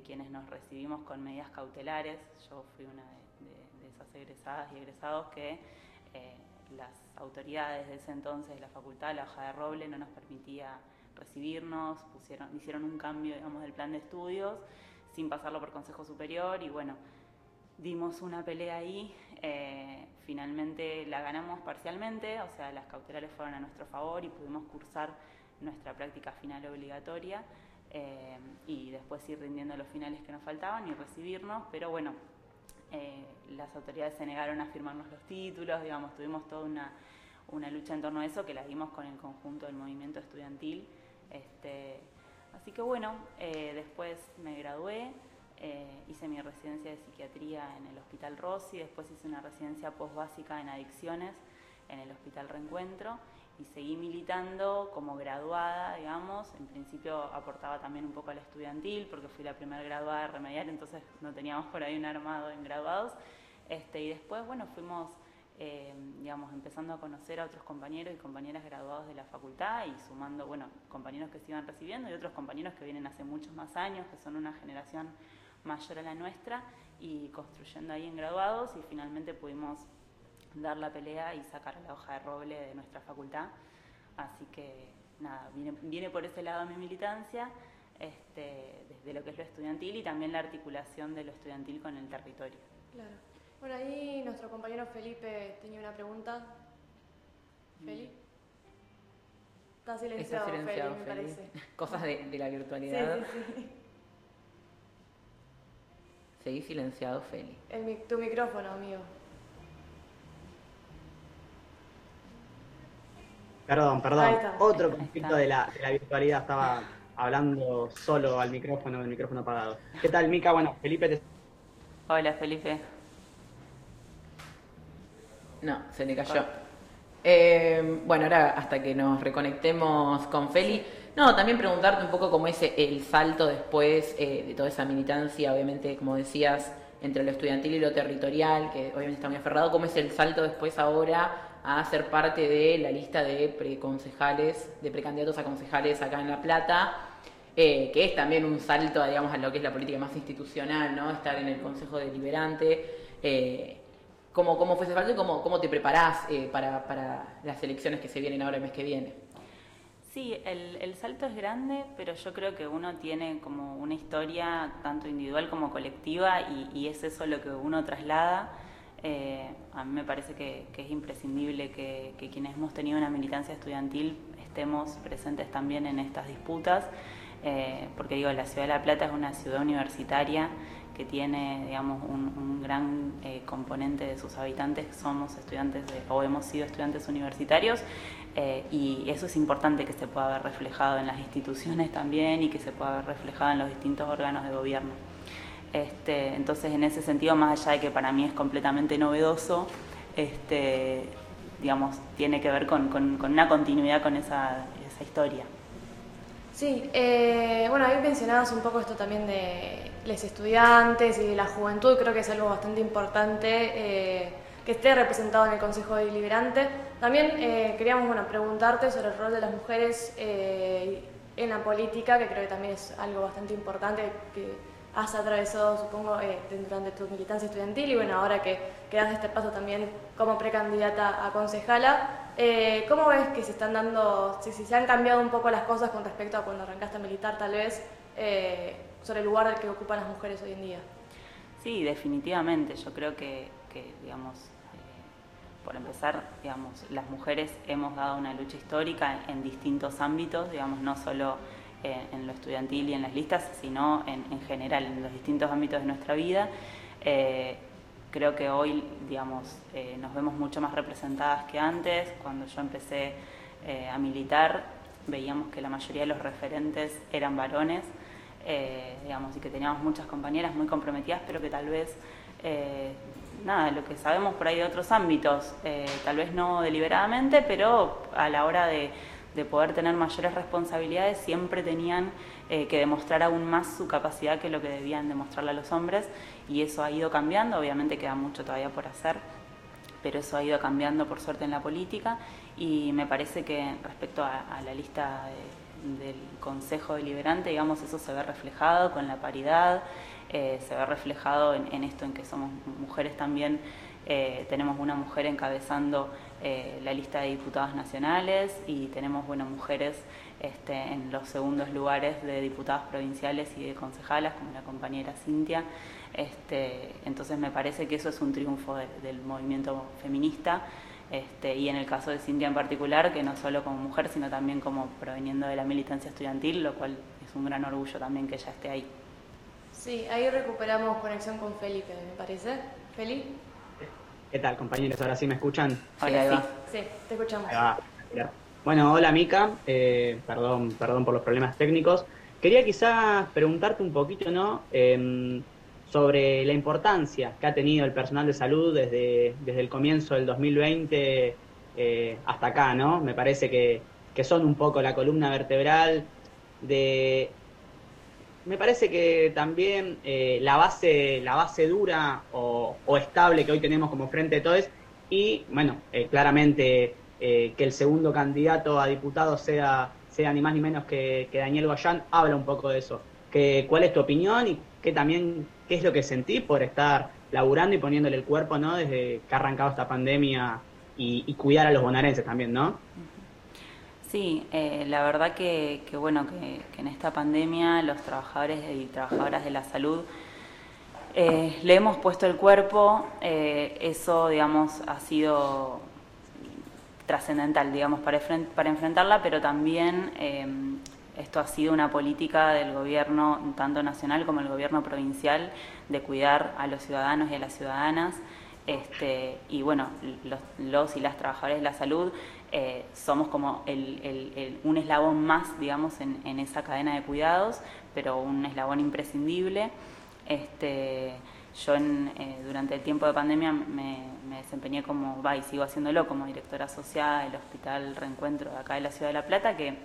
quienes nos recibimos con medidas cautelares, yo fui una de, esas egresadas y egresados que eh, las autoridades de ese entonces, la facultad, la hoja de roble, no nos permitía recibirnos, pusieron, hicieron un cambio digamos, del plan de estudios sin pasarlo por Consejo Superior y bueno, dimos una pelea ahí, eh, finalmente la ganamos parcialmente, o sea, las cautelares fueron a nuestro favor y pudimos cursar nuestra práctica final obligatoria eh, y después ir rindiendo los finales que nos faltaban y recibirnos, pero bueno, eh, las autoridades se negaron a firmarnos los títulos, digamos, tuvimos toda una, una, lucha en torno a eso que la dimos con el conjunto del movimiento estudiantil. Este, así que bueno, eh, después me gradué, hice mi residencia de psiquiatría en el Hospital Rossi, después hice una residencia postbásica en adicciones en el Hospital Reencuentro y seguí militando como graduada, digamos. En principio aportaba también un poco al estudiantil porque fui la primera graduada de remediar, entonces no teníamos por ahí un armado en graduados. Este, y después, bueno, fuimos, eh, digamos, empezando a conocer a otros compañeros y compañeras graduados de la facultad y sumando, bueno, compañeros que se iban recibiendo y otros compañeros que vienen hace muchos más años, que son una generación mayor a la nuestra, y construyendo ahí en graduados y finalmente pudimos dar la pelea y sacar la hoja de roble de nuestra facultad. Así que nada, viene, por ese lado mi militancia, este, desde lo que es lo estudiantil y también la articulación de lo estudiantil con el territorio.
Claro. Bueno, ahí nuestro compañero Felipe tenía una pregunta. ¿Felipe? Está silenciado, Está silenciado me parece.
Cosas de, la virtualidad.
Sí, sí, sí.
Seguí silenciado, Feli.
tu micrófono, amigo.
Perdón, perdón. Otro conflicto de la, virtualidad. Estaba hablando solo al micrófono, el micrófono apagado. ¿Qué tal, Mica? Bueno, Felipe te...
Hola, Felipe.
No, se le cayó. Eh, bueno, ahora hasta que nos reconectemos con Feli. No, también preguntarte un poco cómo es el salto después eh, de toda esa militancia, obviamente, como decías, entre lo estudiantil y lo territorial, que obviamente está muy aferrado, cómo es el salto después ahora a ser parte de la lista de preconcejales, de precandidatos a concejales acá en La Plata, eh, que es también un salto a lo que es la política más institucional, ¿no? estar en el Consejo Deliberante. Eh, ¿cómo, ¿Cómo fue ese salto y cómo, cómo te preparás eh, para, para, las elecciones que se vienen ahora el mes que viene?
Sí, el, el, salto es grande, pero yo creo que uno tiene como una historia tanto individual como colectiva y, y es eso lo que uno traslada. Eh, a mí me parece que, es imprescindible que, quienes hemos tenido una militancia estudiantil estemos presentes también en estas disputas, eh, porque digo, la ciudad de La Plata es una ciudad universitaria que tiene, digamos, un, gran eh, componente de sus habitantes somos estudiantes o hemos sido estudiantes universitarios y eso es importante que se pueda ver reflejado en las instituciones también y que se pueda ver reflejado en los distintos órganos de gobierno. Este, entonces, en ese sentido, más allá de que para mí es completamente novedoso, este, digamos, tiene que ver con, una continuidad con esa, historia.
Sí, eh, bueno, ahí mencionabas un poco esto también de los estudiantes y de la juventud, creo que es algo bastante importante eh, que esté representado en el Consejo Deliberante. También eh, queríamos bueno, preguntarte sobre el rol de las mujeres en la política, que creo que también es algo bastante importante que has atravesado, supongo, eh, durante tu militancia estudiantil y bueno, ahora que, que das este paso también como precandidata a concejala, eh, ¿cómo ves que se están dando, si, se han cambiado un poco las cosas con respecto a cuando arrancaste a militar tal vez, eh, sobre el lugar que ocupan las mujeres hoy en día?
Sí, definitivamente, yo creo que, que digamos, por empezar, digamos, las mujeres hemos dado una lucha histórica en distintos ámbitos, digamos, no solo en, lo estudiantil y en las listas, sino en, general, en los distintos ámbitos de nuestra vida. Eh, creo que hoy, digamos, eh, nos vemos mucho más representadas que antes. Cuando yo empecé eh, a militar, veíamos que la mayoría de los referentes eran varones, eh, digamos, y que teníamos muchas compañeras muy comprometidas, pero que tal vez, eh, nada, lo que sabemos por ahí de otros ámbitos, eh, tal vez no deliberadamente, pero a la hora de, de poder tener mayores responsabilidades siempre tenían que demostrar aún más su capacidad que lo que debían demostrarle a los hombres, y eso ha ido cambiando, obviamente queda mucho todavía por hacer pero eso ha ido cambiando por suerte en la política y me parece que respecto a, la lista del Consejo Deliberante, digamos, eso se ve reflejado con la paridad, eh, se ve reflejado en, esto en que somos mujeres también, eh, tenemos una mujer encabezando eh, la lista de diputados nacionales y tenemos bueno, mujeres este, en los segundos lugares de diputadas provinciales y de concejalas, como la compañera Cintia. Este, entonces me parece que eso es un triunfo del movimiento feminista. Este, y en el caso de Cintia en particular, que no solo como mujer, sino también como proveniendo de la militancia estudiantil, lo cual es un gran orgullo también que ella esté ahí.
Sí, ahí recuperamos conexión con Felipe, me parece. ¿Feli?
¿Qué tal, compañeros? ¿Ahora sí me escuchan?
Hola, sí, sí, te escuchamos.
Bueno, hola Mica, eh, perdón, perdón por los problemas técnicos. Quería quizás preguntarte un poquito, ¿no? Em, sobre la importancia que ha tenido el personal de salud desde, desde el comienzo del 2020 eh, hasta acá, ¿no? Me parece que, que, son un poco la columna vertebral de... Me parece que también eh, la, base, la base dura o, estable que hoy tenemos como frente de todos y, bueno, eh, claramente que el segundo candidato a diputado sea, sea ni más ni menos que, que Daniel Guayán, habla un poco de eso. Que, ¿Cuál es tu opinión y qué también qué es lo que sentí por estar laburando y poniéndole el cuerpo, ¿no? Desde que ha arrancado esta pandemia y, cuidar a los bonaerenses también, ¿no?
Sí, eh, la verdad que, bueno, que, en esta pandemia los trabajadores y trabajadoras de la salud eh, le hemos puesto el cuerpo, eh, eso, digamos, ha sido trascendental, digamos, para, para enfrentarla, pero también esto ha sido una política del gobierno, tanto nacional como el gobierno provincial, de cuidar a los ciudadanos y a las ciudadanas. Este, y bueno, los, y las trabajadoras de la salud eh, somos como un eslabón más, digamos, en, esa cadena de cuidados, pero un eslabón imprescindible. Este, yo eh, durante el tiempo de pandemia me, desempeñé como, va y sigo haciéndolo, como directora asociada del Hospital Reencuentro de acá de la Ciudad de La Plata, que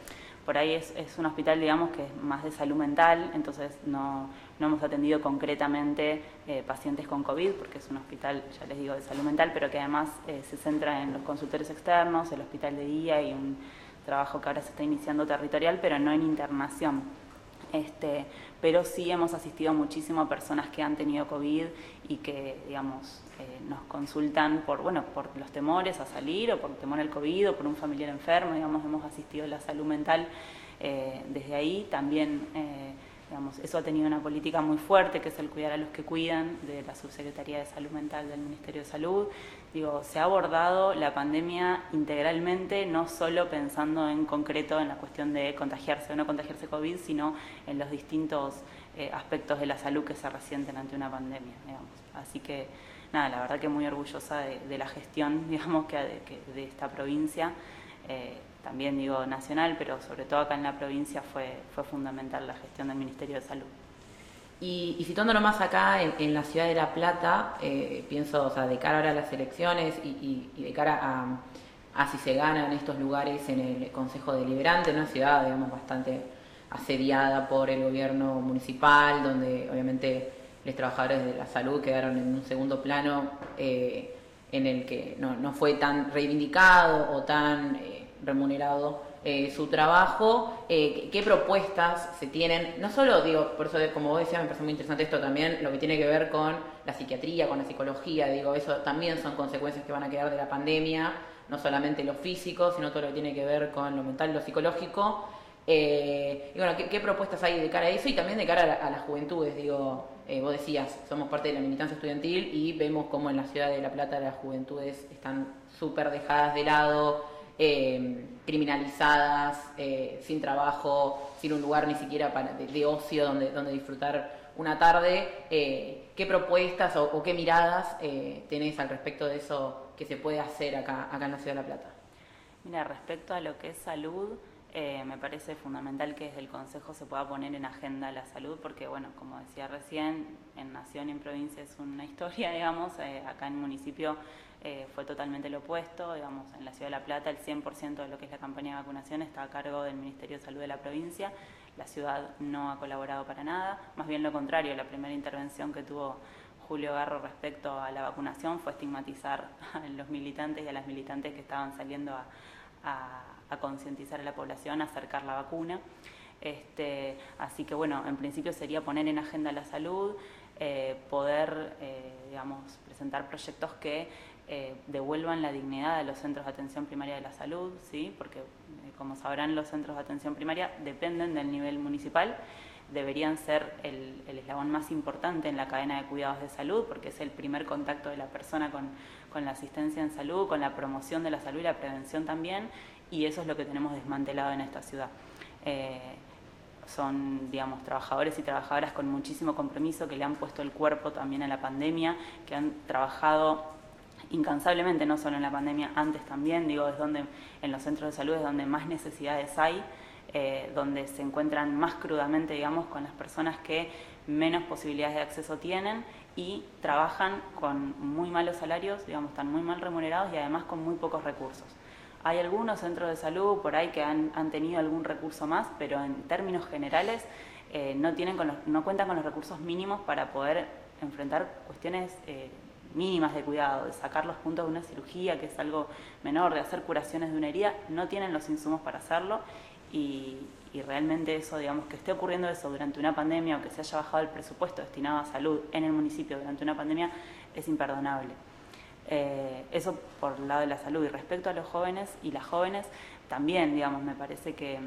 por ahí es, un hospital, digamos, que es más de salud mental, entonces no, hemos atendido concretamente eh, pacientes con COVID, porque es un hospital, ya les digo, de salud mental, pero que además eh, se centra en los consultorios externos, el hospital de día y un trabajo que ahora se está iniciando territorial, pero no en internación. Este, pero sí hemos asistido muchísimo a personas que han tenido COVID y que, digamos, eh, nos consultan por, bueno, por los temores a salir o por temor al COVID o por un familiar enfermo, digamos, hemos asistido a la salud mental desde ahí. También, eso ha tenido una política muy fuerte, que es el cuidar a los que cuidan de la Subsecretaría de Salud Mental del Ministerio de Salud. Digo, se ha abordado la pandemia integralmente, no solo pensando en concreto en la cuestión de contagiarse o no contagiarse COVID, sino en los distintos aspectos de la salud que se resienten ante una pandemia, digamos. Así que nada, la verdad que muy orgullosa de, la gestión, digamos, que, de, esta provincia. Eh, también digo nacional, pero sobre todo acá en la provincia fue, fue fundamental la gestión del Ministerio de Salud.
Y, y situándolo más acá en, la ciudad de La Plata, eh, pienso, o sea, de cara ahora a las elecciones y, de cara a, a, si se ganan estos lugares en el Consejo Deliberante, una ciudad, digamos, bastante asediada por el gobierno municipal, donde obviamente los trabajadores de la salud quedaron en un segundo plano eh, en el que no, fue tan reivindicado o tan eh, remunerado eh, su trabajo, qué propuestas se tienen, no solo digo, por eso como vos decías, me parece muy interesante esto también, lo que tiene que ver con la psiquiatría, con la psicología, digo, eso también son consecuencias que van a quedar de la pandemia, no solamente lo físico, sino todo lo que tiene que ver con lo mental, lo psicológico. y bueno, ¿qué, propuestas hay de cara a eso y también de cara a, las juventudes? Digo, eh, vos decías, somos parte de la militancia estudiantil y vemos cómo en la ciudad de La Plata las juventudes están súper dejadas de lado, eh, criminalizadas, eh, sin trabajo, sin un lugar ni siquiera para, de, ocio donde, donde disfrutar una tarde. ¿Qué propuestas o, qué miradas tenés al respecto de eso que se puede hacer acá, acá en la ciudad de La Plata?
Mira, respecto a lo que es salud, eh, me parece fundamental que desde el Consejo se pueda poner en agenda la salud, porque, bueno, como decía recién, en Nación y en provincia es una historia, digamos, eh, acá en el municipio eh, fue totalmente lo opuesto, digamos, en la Ciudad de La Plata el 100% de lo que es la campaña de vacunación está a cargo del Ministerio de Salud de la provincia, la ciudad no ha colaborado para nada, más bien lo contrario, la primera intervención que tuvo Julio Garro respecto a la vacunación fue estigmatizar a los militantes y a las militantes que estaban saliendo a a concientizar a la población, a acercar la vacuna. Este, así que bueno, en principio sería poner en agenda la salud, eh, poder, eh, digamos, presentar proyectos que eh, devuelvan la dignidad a los centros de atención primaria de la salud, ¿sí? porque como sabrán los centros de atención primaria dependen del nivel municipal, deberían ser el, el, eslabón más importante en la cadena de cuidados de salud, porque es el primer contacto de la persona con, con la asistencia en salud, con la promoción de la salud y la prevención también, y eso es lo que tenemos desmantelado en esta ciudad. Eh, son, digamos, trabajadores y trabajadoras con muchísimo compromiso que le han puesto el cuerpo también a la pandemia, que han trabajado incansablemente, no solo en la pandemia, antes también, digo, es donde en los centros de salud es donde más necesidades hay, eh, donde se encuentran más crudamente, digamos, con las personas que menos posibilidades de acceso tienen y trabajan con muy malos salarios, digamos, están muy mal remunerados y además con muy pocos recursos. Hay algunos centros de salud por ahí que han, tenido algún recurso más, pero en términos generales eh, no, tienen no cuentan con los recursos mínimos para poder enfrentar cuestiones eh, mínimas de cuidado, de sacar los puntos de una cirugía, que es algo menor, de hacer curaciones de una herida, no tienen los insumos para hacerlo y, realmente eso, digamos, que esté ocurriendo eso durante una pandemia o que se haya bajado el presupuesto destinado a salud en el municipio durante una pandemia es imperdonable. Eh, eso por el lado de la salud. Y respecto a los jóvenes y las jóvenes, también, digamos, me parece que,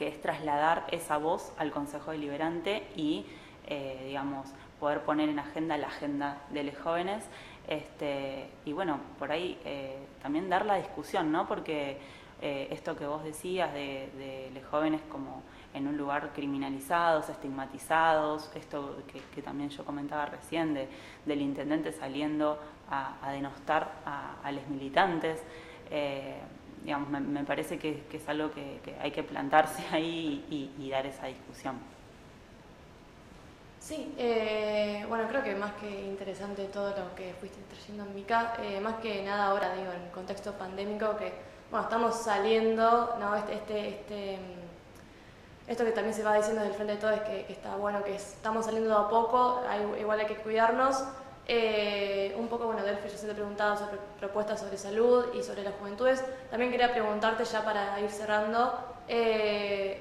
es trasladar esa voz al Consejo Deliberante y, eh, digamos, poder poner en agenda la agenda de los jóvenes. Este, y bueno, por ahí eh, también dar la discusión, ¿no? Porque esto que vos decías de, de los jóvenes como en un lugar criminalizados, estigmatizados, esto que, también yo comentaba recién del intendente saliendo a, denostar a, los militantes. Eh, digamos, me, parece que, es algo que, hay que plantarse ahí y, dar esa discusión.
Sí, eh, bueno, creo que más que interesante todo lo que fuiste trayendo en Mica, eh, más que nada ahora, digo, en contexto pandémico, que, bueno, estamos saliendo, ¿no? Este, este, este esto que también se va diciendo desde el frente de todo es que, está bueno, que estamos saliendo a poco, igual hay que cuidarnos. Eh, un poco, bueno, Delphi, yo se te he preguntado sobre propuestas sobre salud y sobre las juventudes. También quería preguntarte ya para ir cerrando. Eh,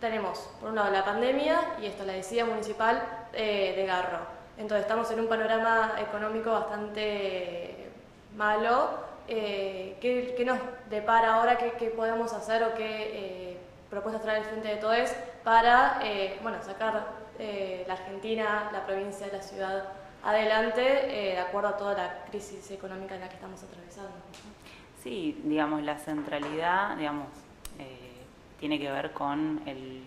tenemos, por un lado, la pandemia y esto, la decía municipal eh, de Garro. Entonces, estamos en un panorama económico bastante malo. ¿qué, nos depara ahora? ¿Qué, podemos hacer o qué propuestas traer el frente de todos para bueno, sacar la Argentina, la provincia, la ciudad adelante eh, de acuerdo a toda la crisis económica en la que estamos atravesando.
Sí, digamos, la centralidad, digamos, tiene que ver con el,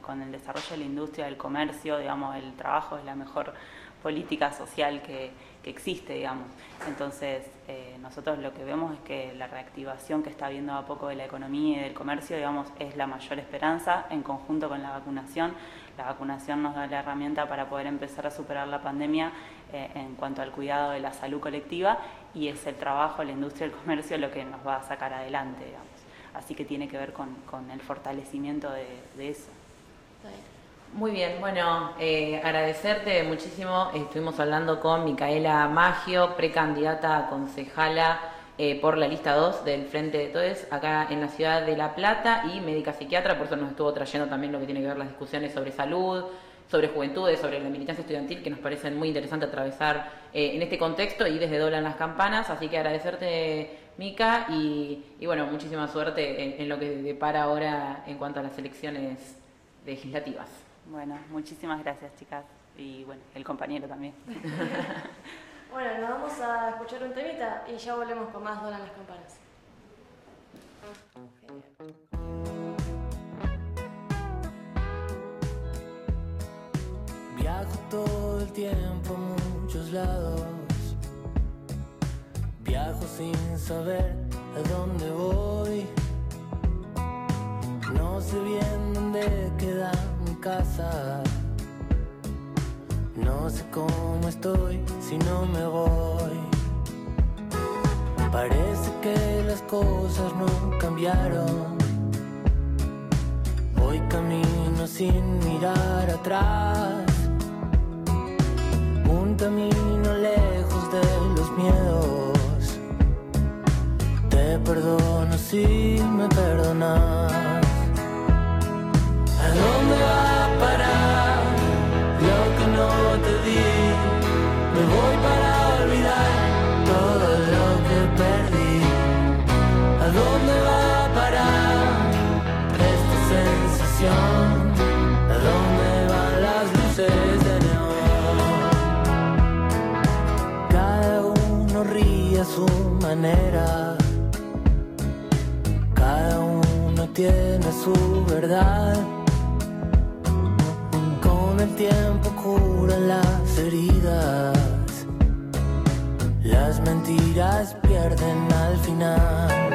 con el desarrollo de la industria, del comercio, digamos, el trabajo es la mejor política social que, que existe, digamos. Entonces, eh, nosotros lo que vemos es que la reactivación que está habiendo a poco de la economía y del comercio, digamos, es la mayor esperanza en conjunto con la vacunación. La vacunación nos da la herramienta para poder empezar a superar la pandemia eh, en cuanto al cuidado de la salud colectiva y es el trabajo, la industria y el comercio lo que nos va a sacar adelante, digamos. Así que tiene que ver con, el fortalecimiento de, eso.
Muy bien, bueno, eh, agradecerte muchísimo. Estuvimos hablando con Micaela Maggio, precandidata a concejala eh, por la lista 2 del Frente de Todes, acá en la ciudad de La Plata, y médica psiquiatra, por eso nos estuvo trayendo también lo que tiene que ver las discusiones sobre salud, sobre juventudes, sobre la militancia estudiantil, que nos parecen muy interesantes atravesar eh, en este contexto y desde Doblan las Campanas. Así que agradecerte, Mica, y, bueno, muchísima suerte en, en lo que depara ahora en cuanto a las elecciones legislativas.
Bueno, muchísimas gracias, chicas. Y bueno, el compañero también.
bueno, nos vamos a escuchar un temita y ya volvemos con más Donan las campanas.
Viajo todo el tiempo a muchos lados. Viajo sin saber a dónde voy.
No sé bien dónde queda mi casa. No sé cómo estoy si no me voy. Parece que las cosas no cambiaron. Hoy camino sin mirar atrás. Un camino lejos de los miedos. Te perdono si me perdonas. ¿A dónde va voy para olvidar todo lo que perdí. ¿A dónde va a parar esta sensación? ¿A dónde van las luces de neón? Cada uno ríe a su manera. Cada uno tiene su verdad. Con el tiempo curan las heridas. Las mentiras pierden al final.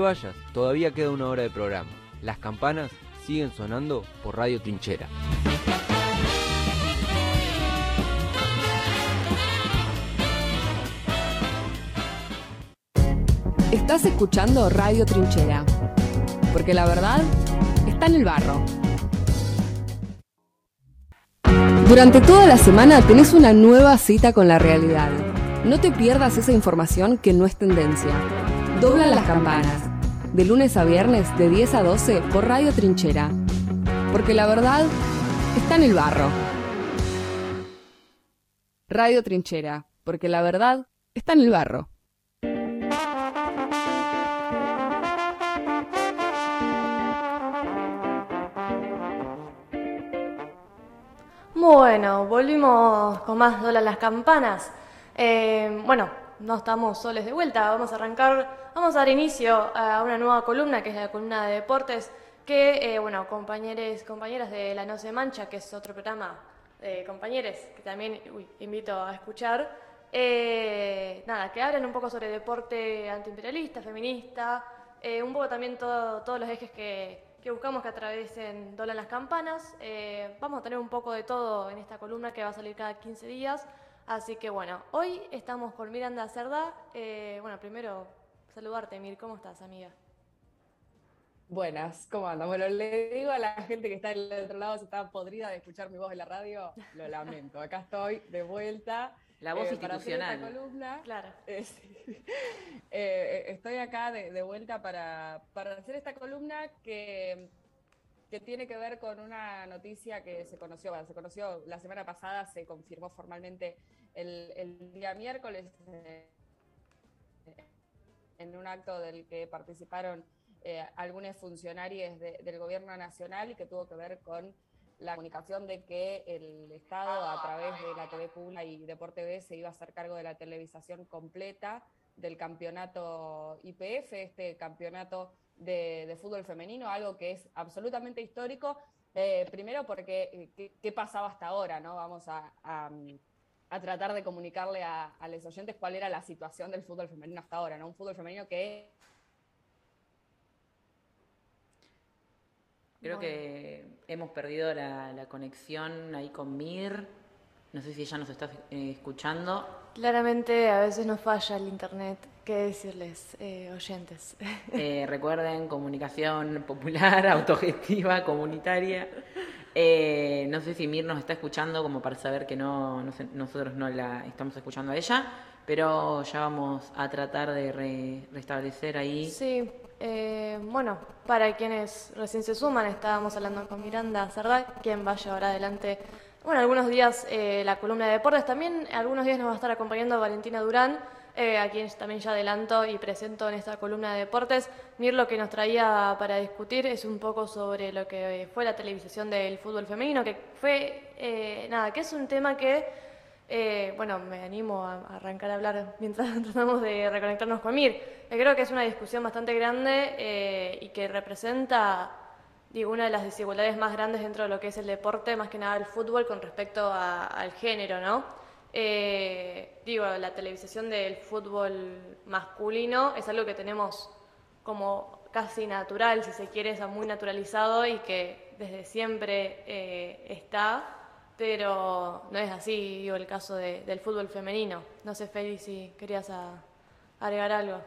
Vayas, todavía queda una hora de programa. Las campanas siguen sonando por Radio Trinchera.
Estás escuchando Radio Trinchera, porque la verdad está en el barro. Durante toda la semana tenés una nueva cita con la realidad. No te pierdas esa información que no es tendencia. Dobla las campanas. De lunes a viernes de 10 a 12 por Radio Trinchera. Porque la verdad está en el barro. Radio Trinchera. Porque la verdad está en el barro.
Bueno, volvimos con más Dola las campanas. Eh, bueno, no estamos soles de vuelta, vamos a arrancar, vamos a dar inicio a una nueva columna, que es la columna de deportes, que, eh, bueno, compañeros, compañeras de La No Se Mancha, que es otro programa de compañeros, que también invito a escuchar, eh, nada, que hablan un poco sobre deporte antiimperialista, feminista, eh, un poco también todo- todos los ejes que, buscamos que atraviesen Doblan las Campanas. Eh, vamos a tener un poco de todo en esta columna que va a salir cada 15 días. Así que bueno, hoy estamos con Miranda Cerda. Eh, bueno, primero saludarte, Mir, ¿cómo estás, amiga?
Buenas, ¿cómo andas? Bueno, le digo a la gente que está del otro lado, si está podrida de escuchar mi voz en la radio, lo lamento. Acá estoy de vuelta.
La voz
eh, para hacer esta
institucional.
columna.
Claro.
Eh, sí. Eh, estoy acá de, de vuelta para, para hacer esta columna que, que tiene que ver con una noticia que se conoció, bueno, se conoció la semana pasada, se confirmó formalmente el, día miércoles eh, en un acto del que participaron eh, algunos funcionarios de- del gobierno nacional y que tuvo que ver con la comunicación de que el Estado, a través de la TV Pública y Deporte B, se iba a hacer cargo de la televisación completa del campeonato IPF, este campeonato de, fútbol femenino, algo que es absolutamente histórico. eh, primero porque, eh, ¿qué, pasaba hasta ahora? ¿no? Vamos a, a, tratar de comunicarle a, los oyentes cuál era la situación del fútbol femenino hasta ahora, ¿no? Un fútbol femenino que
Creo que hemos perdido la, la conexión ahí con Mir. No sé si ella nos está eh, escuchando.
Claramente a veces nos falla el internet. ¿Qué decirles, eh, oyentes?
Eh, recuerden, comunicación popular, autogestiva, comunitaria. Eh, no sé si Mir nos está escuchando como para saber que no, no nosotros no la estamos escuchando a ella, pero ya vamos a tratar de re- restablecer ahí.
Sí, eh, bueno, para quienes recién se suman, estábamos hablando con Miranda Cerdá, quien va a llevar adelante, bueno, algunos días eh, la columna de deportes. También algunos días nos va a estar acompañando Valentina Durán, eh, a quien también ya adelanto y presento en esta columna de deportes. Mir lo que nos traía para discutir es un poco sobre lo que fue la televisación del fútbol femenino, que fue, eh, nada, que es un tema que eh, bueno, me animo a arrancar a hablar mientras tratamos de reconectarnos con Mir. Eh, creo que es una discusión bastante grande eh, y que representa, digo, una de las desigualdades más grandes dentro de lo que es el deporte, más que nada el fútbol, con respecto a- al género, ¿no? Eh, digo, la televisación del fútbol masculino es algo que tenemos como casi natural, si se quiere, es muy naturalizado y que desde siempre eh, está, pero no es así, digo, el caso de- del fútbol femenino. No sé, Feli, si querías a- agregar algo.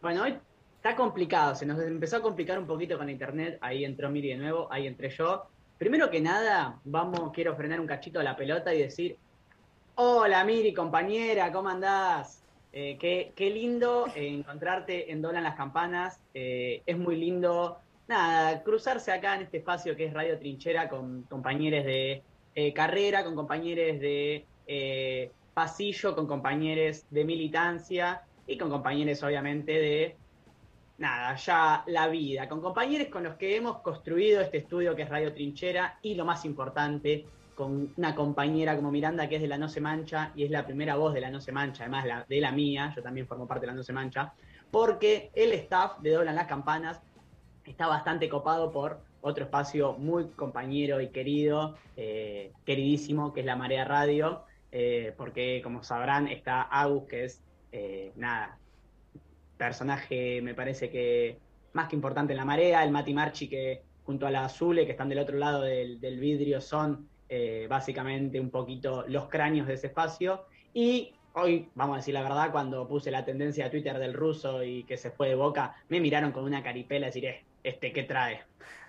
Bueno, hoy está complicado, se nos empezó a complicar un poquito con internet, ahí entró Miri de nuevo, ahí entré yo. Primero que nada, vamos, quiero frenar un cachito a la pelota y decir, hola Miri, compañera, ¿cómo andás? Eh, qué, qué lindo encontrarte en Doblan las Campanas, eh, es muy lindo, nada, cruzarse acá en este espacio que es Radio Trinchera con compañeros de eh, carrera, con compañeros de pasillo, con compañeros de militancia y con compañeros obviamente de nada, ya la vida, con compañeros con los que hemos construido este estudio que es Radio Trinchera y lo más importante, con una compañera como Miranda que es de la No Se Mancha y es la primera voz de la No Se Mancha, además la- de la mía, yo también formo parte de la No Se Mancha, porque el staff de Doblan las Campanas está bastante copado por otro espacio muy compañero y querido, eh, queridísimo, que es la Marea Radio, eh, porque como sabrán está Agus, que es, eh, nada, personaje me parece que más que importante en la Marea, el Mati Marchi que junto a la Azule, que están del otro lado del, vidrio, son eh, básicamente un poquito los cráneos de ese espacio. Y hoy, vamos a decir la verdad, cuando puse la tendencia a Twitter del ruso y que se fue de boca, me miraron con una caripela y decir, "Eh, este, ¿qué trae?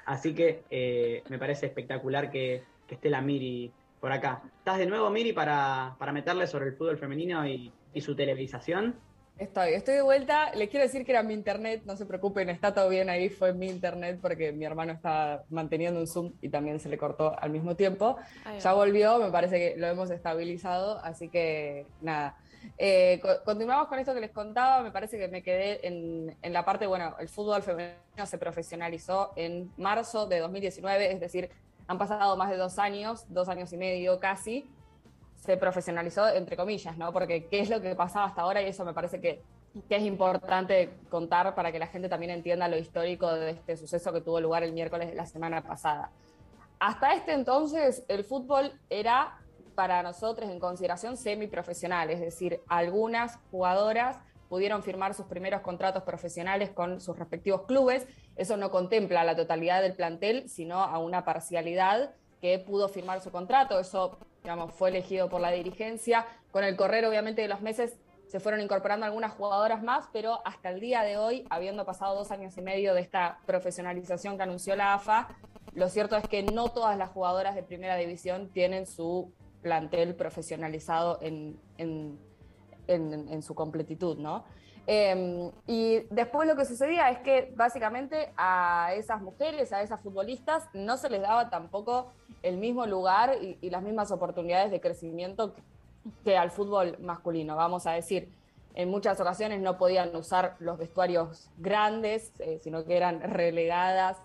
Así que eh, me parece espectacular que, que esté la Miri por acá. ¿Estás de nuevo, Miri, para, para meterle sobre el fútbol femenino y, y su televisación?
Estoy, estoy de vuelta. Les quiero decir que era mi internet, no se preocupen, está todo bien ahí, fue mi internet porque mi hermano está manteniendo un Zoom y también se le cortó al mismo tiempo.
Va.
Ya volvió, me parece que lo hemos estabilizado, así que nada. Eh, co- continuamos con esto que les contaba, me parece que me quedé en, en la parte, bueno, el fútbol femenino se profesionalizó en marzo de 2019, es decir, han pasado más de dos años, dos años y medio casi, se profesionalizó, entre comillas, ¿no? Porque qué es lo que pasaba hasta ahora y eso me parece que, es importante contar para que la gente también entienda lo histórico de este suceso que tuvo lugar el miércoles de la semana pasada. Hasta este entonces el fútbol era para nosotros en consideración semiprofesional, es decir, algunas jugadoras pudieron firmar sus primeros contratos profesionales con sus respectivos clubes. Eso no contempla la totalidad del plantel, sino a una parcialidad que pudo firmar su contrato. Eso, fue elegido por la dirigencia. Con el correr, obviamente, de los meses se fueron incorporando algunas jugadoras más, pero hasta el día de hoy, habiendo pasado dos años y medio de esta profesionalización que anunció la AFA, lo cierto es que no todas las jugadoras de primera división tienen su plantel profesionalizado en, en, su completitud, ¿no? Em, y después lo que sucedía es que básicamente a esas mujeres, a esas futbolistas, no se les daba tampoco el mismo lugar y, las mismas oportunidades de crecimiento que, al fútbol masculino. Vamos a decir, en muchas ocasiones no podían usar los vestuarios grandes, eh, sino que eran relegadas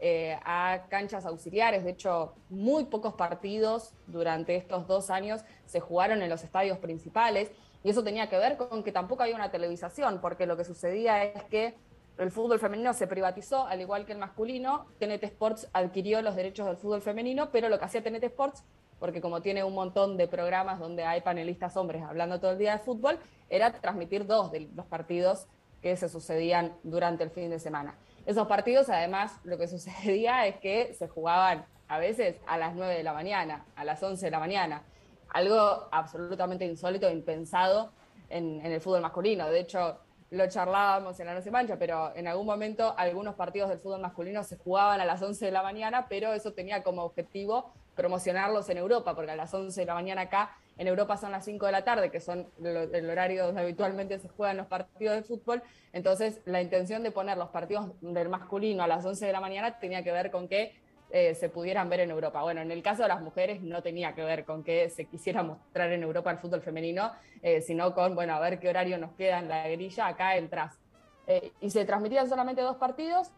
eh, a canchas auxiliares. De hecho, muy pocos partidos durante estos dos años se jugaron en los estadios principales. Y eso tenía que ver con que tampoco había una televisación, porque lo que sucedía es que el fútbol femenino se privatizó, al igual que el masculino. TNT Sports adquirió los derechos del fútbol femenino, pero lo que hacía TNT Sports, porque como tiene un montón de programas donde hay panelistas hombres hablando todo el día de fútbol, era transmitir dos de los partidos que se sucedían durante el fin de semana. Esos partidos, además, lo que sucedía es que se jugaban a veces a las 9 de la mañana, a las 11 de la mañana. Algo absolutamente insólito, impensado en, el fútbol masculino. De hecho, lo charlábamos en la Noche Mancha, pero en algún momento algunos partidos del fútbol masculino se jugaban a las 11 de la mañana, pero eso tenía como objetivo promocionarlos en Europa, porque a las 11 de la mañana acá en Europa son las 5 de la tarde, que son el horario donde habitualmente se juegan los partidos de fútbol. Entonces, la intención de poner los partidos del masculino a las 11 de la mañana tenía que ver con que eh, se pudieran ver en Europa. Bueno, en el caso de las mujeres no tenía que ver con que se quisiera mostrar en Europa el fútbol femenino, eh, sino con, bueno, a ver qué horario nos queda en la grilla acá entras. Eh, y se transmitían solamente dos partidos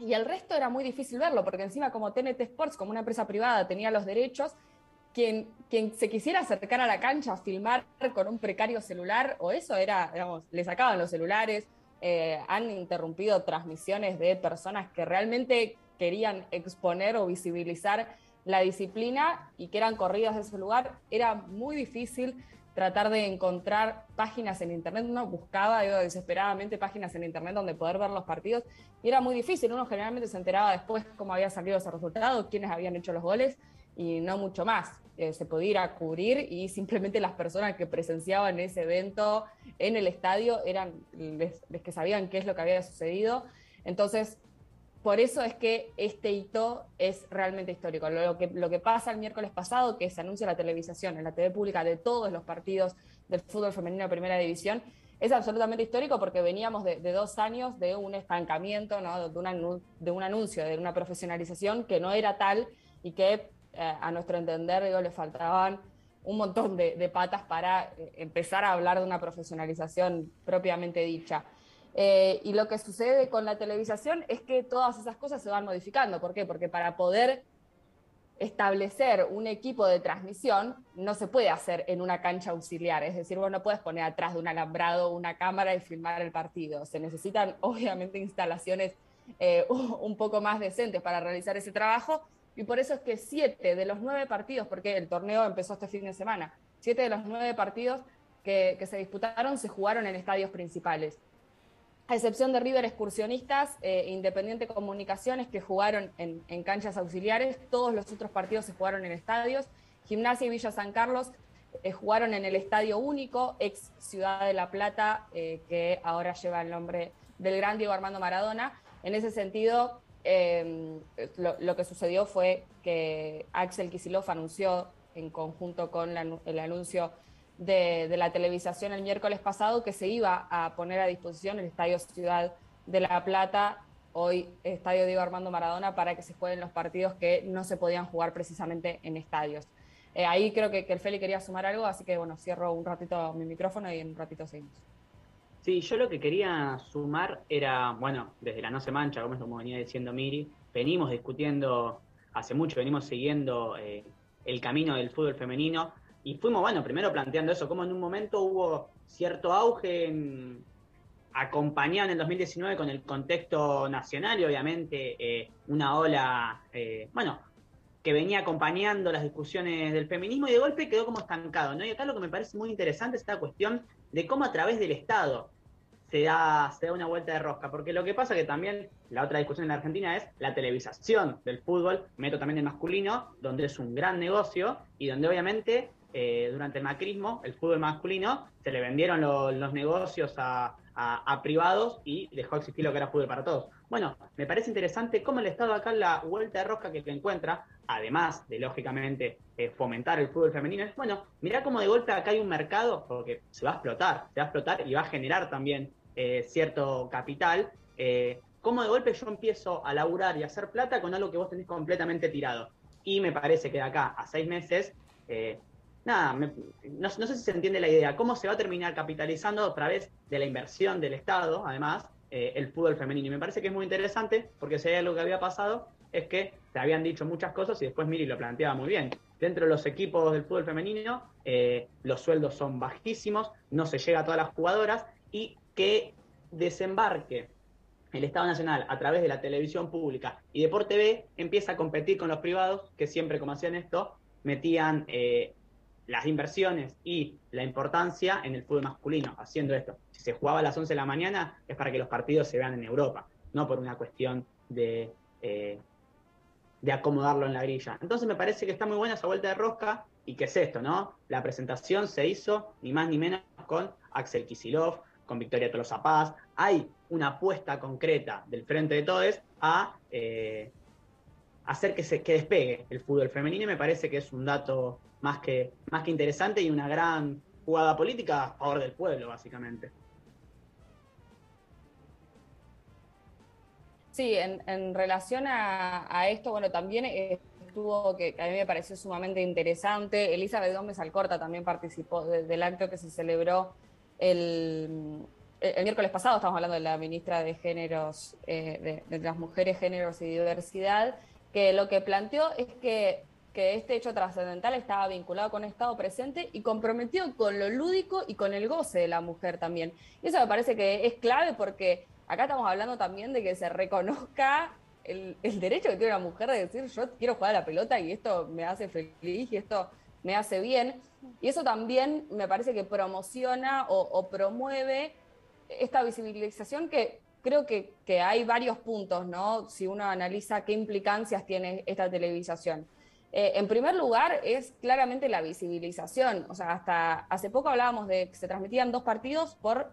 y el resto era muy difícil verlo, porque encima como TNT Sports, como una empresa privada, tenía los derechos, quien, quien se quisiera acercar a la cancha a filmar con un precario celular, o eso era, digamos, le sacaban los celulares, han interrumpido transmisiones de personas que realmente querían exponer o visibilizar la disciplina y que eran corridas de ese lugar. Era muy difícil tratar de encontrar páginas en internet. Uno buscaba desesperadamente páginas en internet donde poder ver los partidos y era muy difícil. Uno generalmente se enteraba después cómo había salido ese resultado, quiénes habían hecho los goles y no mucho más. Eh, se podía ir a cubrir y simplemente las personas que presenciaban ese evento en el estadio eran los que sabían qué es lo que había sucedido. Entonces, por eso es que este hito es realmente histórico. Lo que, pasa el miércoles pasado, que se anuncia la televisación en la TV pública de todos los partidos del fútbol femenino de primera división, es absolutamente histórico porque veníamos de, dos años de un estancamiento, ¿no? de, un anuncio, de una profesionalización que no era tal y que eh, a nuestro entender, le faltaban un montón de, patas para eh, empezar a hablar de una profesionalización propiamente dicha. Eh, y lo que sucede con la televisación es que todas esas cosas se van modificando. ¿Por qué? Porque para poder establecer un equipo de transmisión no se puede hacer en una cancha auxiliar. Es decir, vos no puedes poner atrás de un alambrado una cámara y filmar el partido. Se necesitan, obviamente, instalaciones un poco más decentes para realizar ese trabajo y por eso es que siete de los nueve partidos, porque el torneo empezó este fin de semana, siete de los nueve partidos que, se disputaron se jugaron en estadios principales. A excepción de River Excursionistas e Independiente Comunicaciones, que jugaron en, canchas auxiliares, todos los otros partidos se jugaron en estadios. Gimnasia y Villa San Carlos eh, jugaron en el Estadio Único, ex Ciudad de La Plata, eh, que ahora lleva el nombre del gran Diego Armando Maradona. En ese sentido, Em, lo, que sucedió fue que Axel Kisilov anunció, en conjunto con el anuncio de, la televisación el miércoles pasado, que se iba a poner a disposición el Estadio Ciudad de La Plata, hoy Estadio Diego Armando Maradona, para que se jueguen los partidos que no se podían jugar precisamente en estadios. Eh, ahí creo que, que el Feli quería sumar algo, así que bueno, cierro un ratito mi micrófono y en un ratito seguimos.
Sí, yo lo que quería sumar era, bueno, desde la No se mancha, como, venía diciendo Miri, venimos discutiendo hace mucho, venimos siguiendo eh, el camino del fútbol femenino y fuimos, bueno, primero planteando eso, como en un momento hubo cierto auge acompañado en el 2019 con el contexto nacional y obviamente eh, una ola, eh, bueno, que venía acompañando las discusiones del feminismo y de golpe quedó como estancado, ¿no? Y acá lo que me parece muy interesante es esta cuestión de cómo a través del Estado se da, se da una vuelta de rosca, porque lo que pasa que también la otra discusión en la Argentina es la televisación del fútbol, meto también el masculino, donde es un gran negocio y donde obviamente eh, durante el macrismo, el fútbol masculino, se le vendieron lo- los negocios a, privados y dejó de existir lo que era fútbol para todos. Bueno, me parece interesante cómo el Estado acá la vuelta de rosca que te encuentra, además de lógicamente eh, fomentar el fútbol femenino, es bueno, mirá cómo de golpe acá hay un mercado, porque se va a explotar, se va a explotar y va a generar también eh, cierto capital. Cómo de golpe yo empiezo a laburar y a hacer plata con algo que vos tenés completamente tirado. Y me parece que de acá a seis meses, nada, no, no sé si se entiende la idea, cómo se va a terminar capitalizando a través de la inversión del Estado, además, eh, el fútbol femenino. Y me parece que es muy interesante, porque si hay algo que había pasado, es que se habían dicho muchas cosas y después Miri lo planteaba muy bien. Dentro de los equipos del fútbol femenino, eh, los sueldos son bajísimos, no se llega a todas las jugadoras y que desembarque el Estado Nacional a través de la televisión pública y Deporte B empieza a competir con los privados que siempre como hacían esto metían eh, las inversiones y la importancia en el fútbol masculino haciendo esto. Si se jugaba a las 11 de la mañana es para que los partidos se vean en Europa, no por una cuestión de, eh, de acomodarlo en la grilla. Entonces me parece que está muy buena esa vuelta de rosca y que es esto, ¿no? La presentación se hizo ni más ni menos con Axel Kisilov, con Victoria Tolosa Paz. Hay una apuesta concreta del Frente de Todes a eh, hacer que se que despegue el fútbol femenino y me parece que es un dato más que, más que interesante y una gran jugada política a favor del pueblo, básicamente.
Sí, en, relación a, esto, bueno, también eh, estuvo, que a mí me pareció sumamente interesante, Elizabeth Gómez Alcorta también participó de- del acto que se celebró el, el miércoles pasado, estamos hablando de la ministra de Géneros, eh, de las Mujeres, Géneros y Diversidad, que lo que planteó es que, que este hecho trascendental estaba vinculado con Estado presente y comprometido con lo lúdico y con el goce de la mujer también. Y eso me parece que es clave porque acá estamos hablando también de que se reconozca el, derecho que tiene una mujer de decir yo quiero jugar a la pelota y esto me hace feliz y esto me hace bien. Y eso también me parece que promociona o, o promueve esta visibilización que creo que, que hay varios puntos, ¿no? Si uno analiza qué implicancias tiene esta televisación. Eh, en primer lugar, es claramente la visibilización. O sea, hasta hace poco hablábamos de que se transmitían dos partidos por,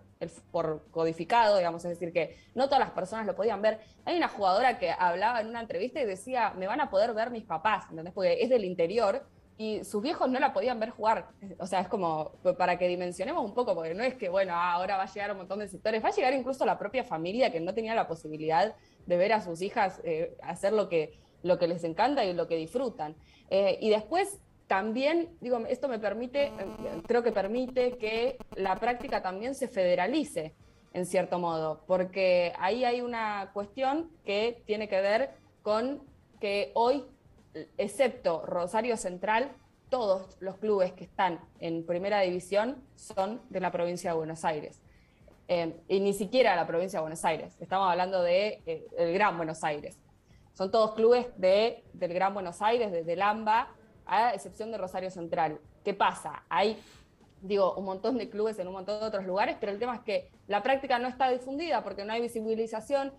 por codificado, digamos, es decir, que no todas las personas lo podían ver. Hay una jugadora que hablaba en una entrevista y decía, me van a poder ver mis papás, ¿entendés? Porque es del interior y sus viejos no la podían ver jugar. O sea, es como para que dimensionemos un poco, porque no es que, bueno, ah, ahora va a llegar un montón de sectores, va a llegar incluso la propia familia que no tenía la posibilidad de ver a sus hijas eh, hacer lo que, lo que les encanta y lo que disfrutan. Eh, y después también, digo, esto me permite, eh, creo que permite que la práctica también se federalice, en cierto modo, porque ahí hay una cuestión que tiene que ver con que hoy, excepto Rosario Central, todos los clubes que están en primera división son de la provincia de Buenos Aires. Eh, y ni siquiera la provincia de Buenos Aires, estamos hablando de Gran Buenos Aires. Son todos clubes de, del Gran Buenos Aires, de, del AMBA, a excepción de Rosario Central. ¿Qué pasa? Hay, digo, un montón de clubes en un montón de otros lugares, pero el tema es que la práctica no está difundida porque no hay visibilización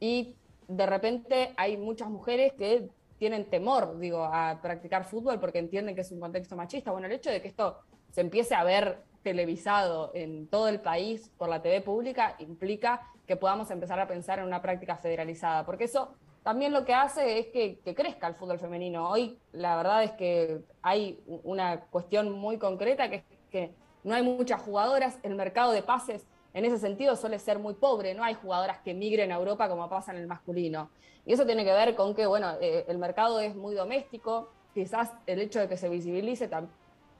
y de repente hay muchas mujeres que tienen temor, digo, a practicar fútbol porque entienden que es un contexto machista. Bueno, el hecho de que esto se empiece a ver televisado en todo el país por la TV pública implica que podamos empezar a pensar en una práctica federalizada, porque eso también lo que hace es que, crezca el fútbol femenino. Hoy la verdad es que hay una cuestión muy concreta que es que no hay muchas jugadoras, el mercado de pases en ese sentido suele ser muy pobre, no hay jugadoras que migren a Europa como pasa en el masculino. Y eso tiene que ver con que, bueno, eh, el mercado es muy doméstico, quizás el hecho de que se visibilice tam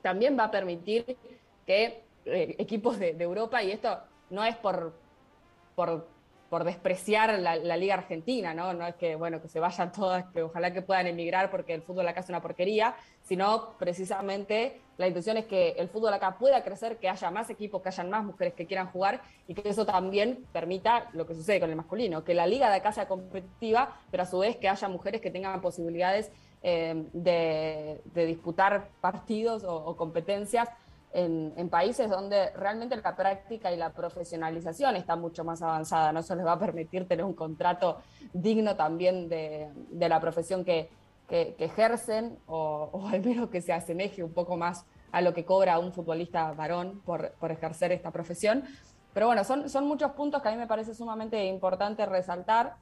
también va a permitir que eh, equipos de, de, Europa, y esto no es por, por, por despreciar la, Liga Argentina, ¿no? No es que, bueno, que se vayan todas, que ojalá que puedan emigrar porque el fútbol acá es una porquería, sino precisamente la intención es que el fútbol acá pueda crecer, que haya más equipos, que hayan más mujeres que quieran jugar y que eso también permita lo que sucede con el masculino, que la liga de acá sea competitiva, pero a su vez que haya mujeres que tengan posibilidades eh, de, disputar partidos o competencias en, en, países donde realmente la práctica y la profesionalización está mucho más avanzada. No se les va a permitir tener un contrato digno también de, de la profesión que, que, que ejercen o, o, al menos que se asemeje un poco más a lo que cobra un futbolista varón por, por ejercer esta profesión. Pero bueno, son, son muchos puntos que a mí me parece sumamente importante resaltar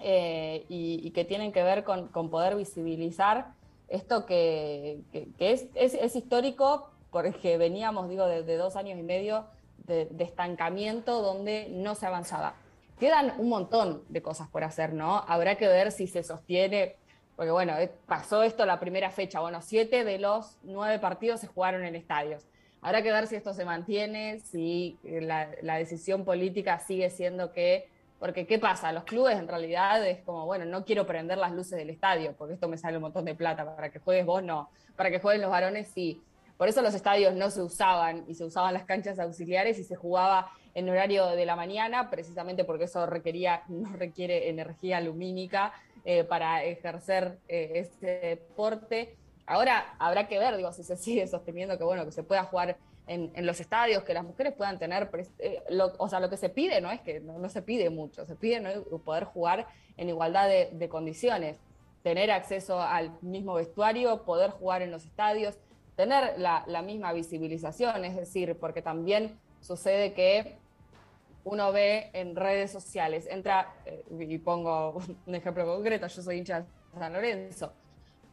eh, y, y, que tienen que ver con, con poder visibilizar esto que, que es, es, es, histórico porque veníamos, digo, de, de dos años y medio de, estancamiento donde no se avanzaba. Quedan un montón de cosas por hacer, ¿no? Habrá que ver si se sostiene, porque bueno, pasó esto la primera fecha, bueno, siete de los nueve partidos se jugaron en estadios. Habrá que ver si esto se mantiene, si la, la decisión política sigue siendo que porque, ¿qué pasa? Los clubes en realidad es como, bueno, no quiero prender las luces del estadio, porque esto me sale un montón de plata. Para que juegues vos, no. Para que jueguen los varones, sí. Por eso los estadios no se usaban y se usaban las canchas auxiliares y se jugaba en horario de la mañana, precisamente porque eso requería, no requiere energía lumínica eh, para ejercer eh, este deporte. Ahora habrá que ver, digo, si se sigue sosteniendo que, bueno, que se pueda jugar en, los estadios, que las mujeres puedan tener, eh, lo, o sea, lo que se pide no es que no, se pide mucho, se pide ¿no? poder jugar en igualdad de, condiciones, tener acceso al mismo vestuario, poder jugar en los estadios, tener la, la misma visibilización, es decir, porque también sucede que uno ve en redes sociales, entra, eh, y pongo un ejemplo concreto, yo soy hincha de San Lorenzo,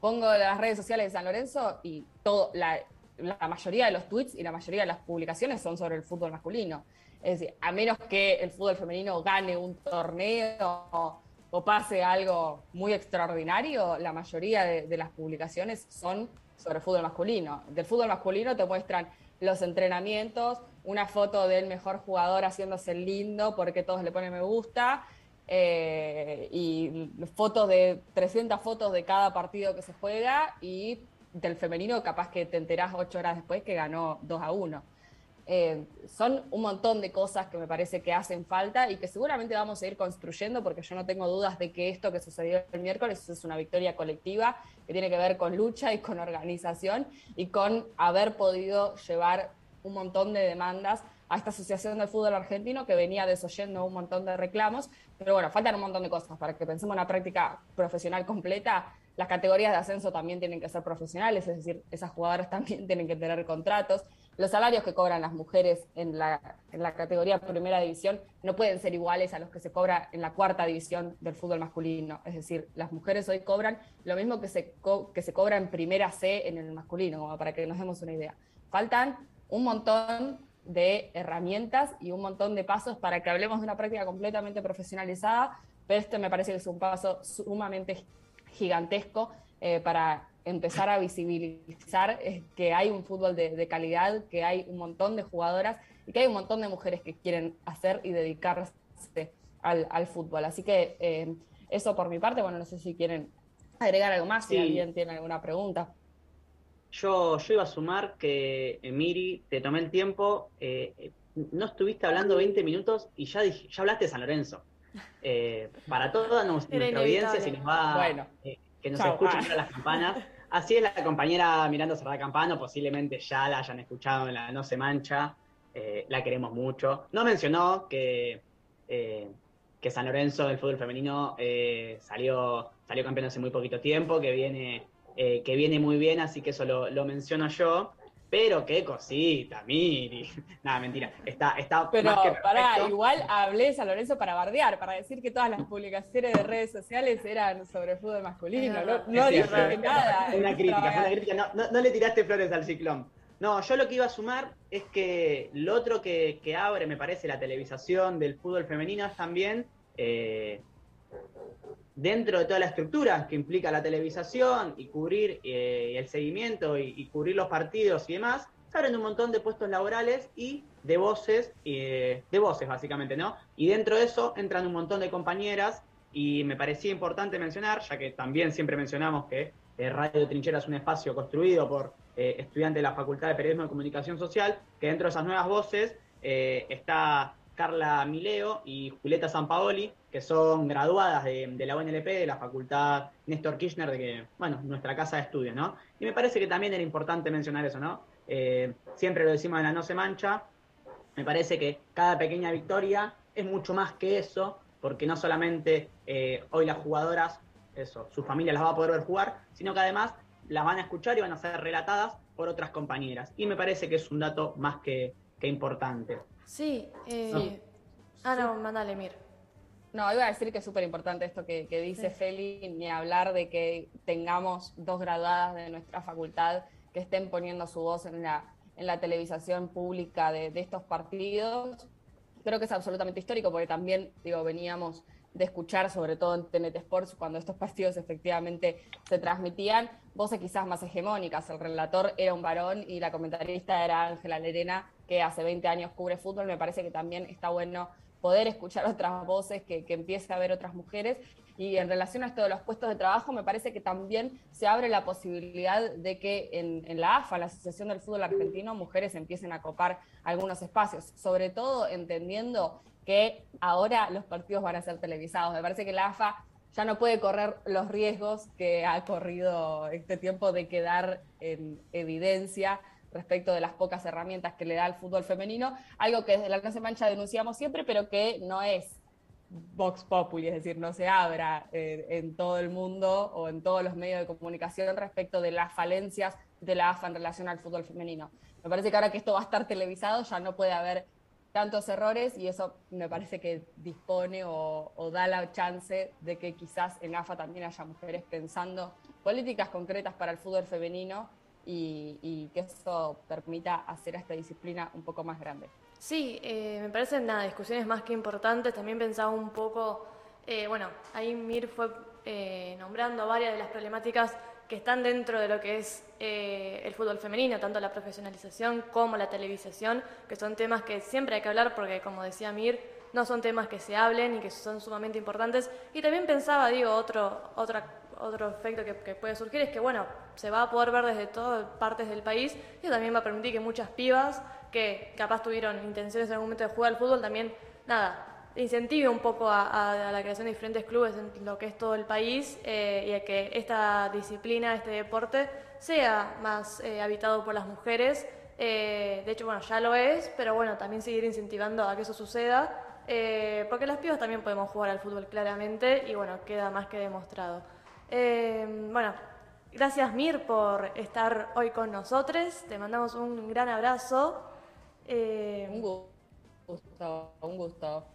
pongo las redes sociales de San Lorenzo y todo, la, la mayoría de los tweets y la mayoría de las publicaciones son sobre el fútbol masculino. Es decir, a menos que el fútbol femenino gane un torneo o, pase algo muy extraordinario, la mayoría de, de, las publicaciones son sobre fútbol masculino. Del fútbol masculino te muestran los entrenamientos, una foto del mejor jugador haciéndose lindo porque todos le ponen me gusta, eh, y fotos de 300 fotos de cada partido que se juega y del femenino capaz que te enterás ocho horas después que ganó 2 a 1. Eh, son un montón de cosas que me parece que hacen falta y que seguramente vamos a ir construyendo porque yo no tengo dudas de que esto que sucedió el miércoles es una victoria colectiva que tiene que ver con lucha y con organización y con haber podido llevar un montón de demandas a esta Asociación del Fútbol Argentino que venía desoyendo un montón de reclamos, pero bueno, faltan un montón de cosas para que pensemos una práctica profesional completa las categorías de ascenso también tienen que ser profesionales, es decir, esas jugadoras también tienen que tener contratos. Los salarios que cobran las mujeres en la, categoría primera división no pueden ser iguales a los que se cobra en la cuarta división del fútbol masculino. Es decir, las mujeres hoy cobran lo mismo que se, que se cobra en primera C en el masculino, para que nos demos una idea. Faltan un montón de herramientas y un montón de pasos para que hablemos de una práctica completamente profesionalizada, pero este me parece que es un paso sumamente gigantesco eh, para empezar a visibilizar eh, que hay un fútbol de, de, calidad, que hay un montón de jugadoras y que hay un montón de mujeres que quieren hacer y dedicarse al, al fútbol. Así que eh, eso por mi parte, bueno, no sé si quieren agregar algo más, sí. si alguien tiene alguna pregunta.
Yo, yo iba a sumar que, Miri, te tomé el tiempo, eh, no estuviste hablando 20 minutos y ya, dije, ya hablaste de San Lorenzo. Eh, para toda nuestra audiencia, si nos va,
bueno.
eh, que nos Chau. escuchen ah. las campanas. Así es la compañera Miranda Cerrada Campano, posiblemente ya la hayan escuchado en la No Se Mancha, eh, la queremos mucho. No mencionó que, eh, que San Lorenzo del fútbol femenino eh, salió, salió campeón hace muy poquito tiempo, que viene, que viene muy bien, así que eso lo, lo menciono yo. Pero qué cosita, Miri. Nada, mentira. Está, está
Pero
más que
pará, igual hablé de San Lorenzo para bardear, para decir que todas las publicaciones de redes sociales eran sobre fútbol masculino. No, no dije nada.
Una crítica, fue una crítica. No, no, no, le tiraste flores al ciclón. No, yo lo que iba a sumar es que lo otro que, que abre, me parece, la televisación del fútbol femenino es también. Eh, dentro de toda la estructura que implica la televisación y cubrir eh, el seguimiento y, cubrir los partidos y demás, se abren un montón de puestos laborales y de voces, eh, de voces básicamente, ¿no? Y dentro de eso entran un montón de compañeras y me parecía importante mencionar, ya que también siempre mencionamos que eh, Radio Trinchera es un espacio construido por eh, estudiantes de la Facultad de Periodismo y Comunicación Social, que dentro de esas nuevas voces eh, está Carla Mileo y Julieta Sampaoli, que son graduadas de, de, la UNLP, de la Facultad Néstor Kirchner, de que, bueno, nuestra casa de estudios, ¿no? Y me parece que también era importante mencionar eso, ¿no? eh, siempre lo decimos en la No se mancha, me parece que cada pequeña victoria es mucho más que eso, porque no solamente eh, hoy las jugadoras, eso, su familia las va a poder ver jugar, sino que además las van a escuchar y van a ser relatadas por otras compañeras. Y me parece que es un dato más que, que importante.
Sí, eh... ah, no, mándale, Mir.
No, iba a decir que es súper importante esto que, que dice
Sí.
Feli, ni hablar de que tengamos dos graduadas de nuestra facultad que estén poniendo su voz en la, en la televisación pública de, de estos partidos. Creo que es absolutamente histórico porque también, digo, veníamos de escuchar, sobre todo en TNT Sports, cuando estos partidos efectivamente se transmitían, voces quizás más hegemónicas. El relator era un varón y la comentarista era Ángela Lerena, que hace 20 años cubre fútbol. Me parece que también está bueno poder escuchar otras voces, que, que empiece a haber otras mujeres. Y en relación a esto de los puestos de trabajo, me parece que también se abre la posibilidad de que en, en la AFA, la Asociación del Fútbol Argentino, mujeres empiecen a copar algunos espacios, sobre todo entendiendo que ahora los partidos van a ser televisados. Me parece que la AFA ya no puede correr los riesgos que ha corrido este tiempo de quedar en evidencia respecto de las pocas herramientas que le da el fútbol femenino, algo que desde la No se mancha denunciamos siempre, pero que no es Vox Populi, es decir, no se abra eh, en todo el mundo o en todos los medios de comunicación respecto de las falencias de la AFA en relación al fútbol femenino. Me parece que ahora que esto va a estar televisado ya no puede haber tantos errores y eso me parece que dispone o, o da la chance de que quizás en AFA también haya mujeres pensando políticas concretas para el fútbol femenino y, y que eso permita hacer a esta disciplina un poco más grande.
Sí, eh, me parecen nada, discusiones más que importantes. También pensaba un poco, eh, bueno, ahí Mir fue eh, nombrando varias de las problemáticas que están dentro de lo que es eh, el fútbol femenino, tanto la profesionalización como la televisación, que son temas que siempre hay que hablar porque, como decía Mir, no son temas que se hablen y que son sumamente importantes. Y también pensaba, digo, otro, otra, otro efecto que, puede surgir es que, bueno, se va a poder ver desde todas partes del país y también va a permitir que muchas pibas que capaz tuvieron intenciones en algún momento de jugar al fútbol también, nada, incentive un poco a, la creación de diferentes clubes en lo que es todo el país eh, y a que esta disciplina, este deporte, sea más eh, habitado por las mujeres. Eh, de hecho, bueno, ya lo es, pero bueno, también seguir incentivando a que eso suceda, porque las pibas también podemos jugar al fútbol claramente y bueno, queda más que demostrado. Eh, bueno, gracias Mir por estar hoy con nosotros, te mandamos un gran abrazo. Eh,
Un gusto, un gusto.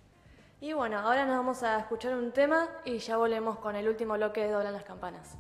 y bueno, ahora nos vamos a escuchar un tema y ya volvemos con el último bloque de Doblan las Campanas.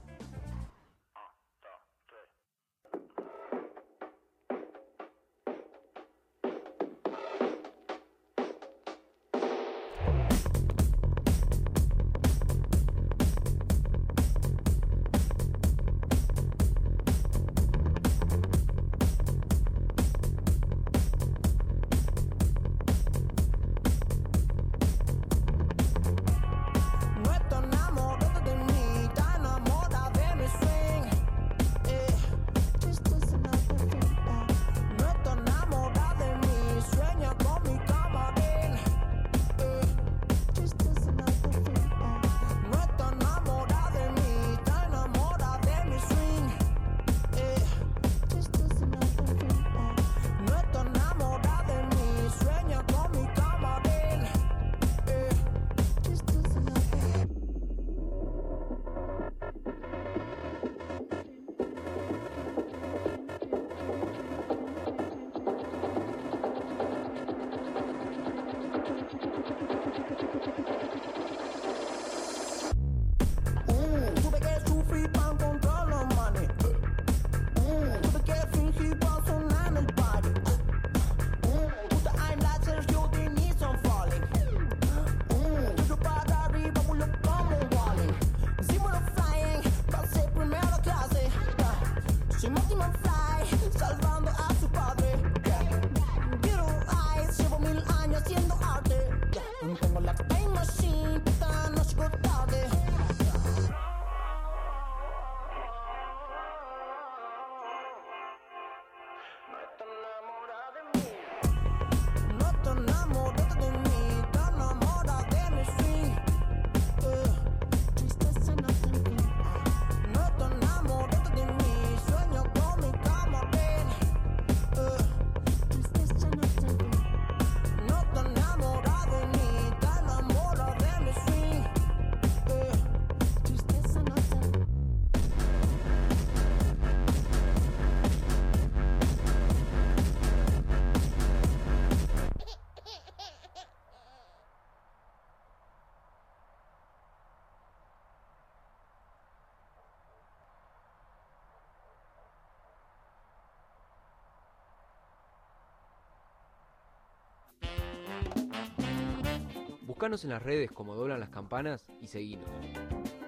Búscanos en las redes como doblan las campanas y seguinos.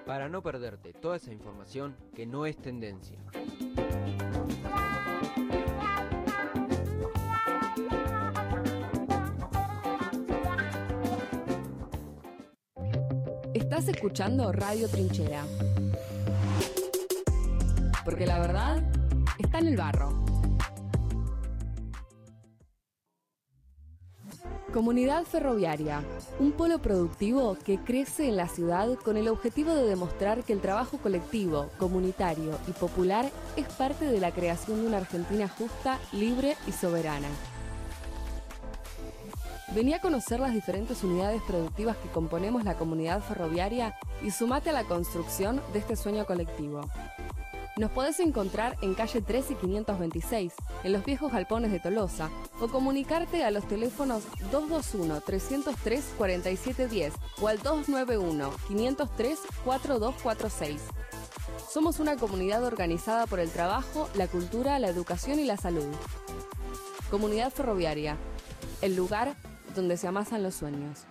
Para no perderte toda esa información que no es tendencia.
Estás escuchando Radio Trinchera. Porque la verdad está en el barro. Comunidad Ferroviaria, un polo productivo que crece en la ciudad con el objetivo de demostrar que el trabajo colectivo, comunitario y popular es parte de la creación de una Argentina justa, libre y soberana. Vení a conocer las diferentes unidades productivas que componemos la comunidad ferroviaria y sumate a la construcción de este sueño colectivo. Nos podés encontrar en calle 3 y 526, en los viejos galpones de Tolosa, o comunicarte a los teléfonos 221-303-4710 o al 291-503-4246. Somos una comunidad organizada por el trabajo, la cultura, la educación y la salud. Comunidad Ferroviaria, el lugar donde se amasan los sueños.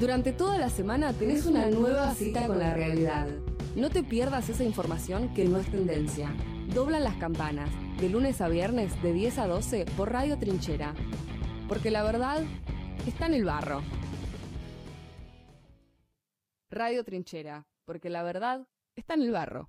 Durante toda la semana tenés una nueva cita con la realidad. No te pierdas esa información que no es tendencia. Doblan las campanas, de lunes a viernes de 10 a 12 por Radio Trinchera. Porque la verdad está en el barro. Radio Trinchera, porque la verdad está en el barro.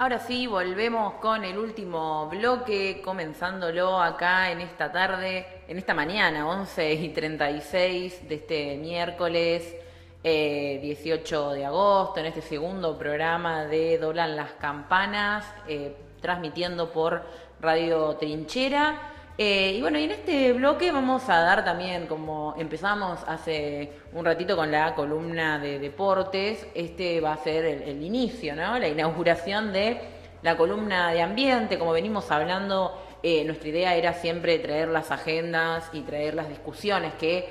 Ahora sí, volvemos con el último bloque, comenzándolo acá en esta tarde, en esta mañana, 11 y 36 de este miércoles eh, 18 de agosto, en este segundo programa de Doblan las Campanas, eh, transmitiendo por Radio Trinchera. Eh, y bueno, y en este bloque vamos a dar también, como empezamos hace un ratito con la columna de deportes, este va a ser el, inicio, ¿no? La inauguración de la columna de ambiente, como venimos hablando, eh, nuestra idea era siempre traer las agendas y traer las discusiones que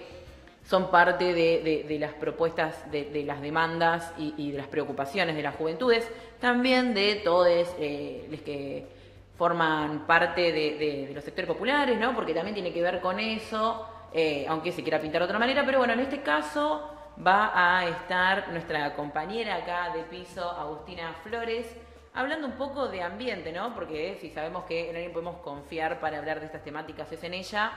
son parte de, las propuestas, de, las demandas y, de las preocupaciones de las juventudes, también de todos eh, los que forman parte de, los sectores populares, ¿no? Porque también tiene que ver con eso, eh, aunque se quiera pintar de otra manera, pero bueno, en este caso va a estar nuestra compañera acá de piso, Agustina Flores, hablando un poco de ambiente, ¿no? Porque si sabemos que en alguien podemos confiar para hablar de estas temáticas es en ella,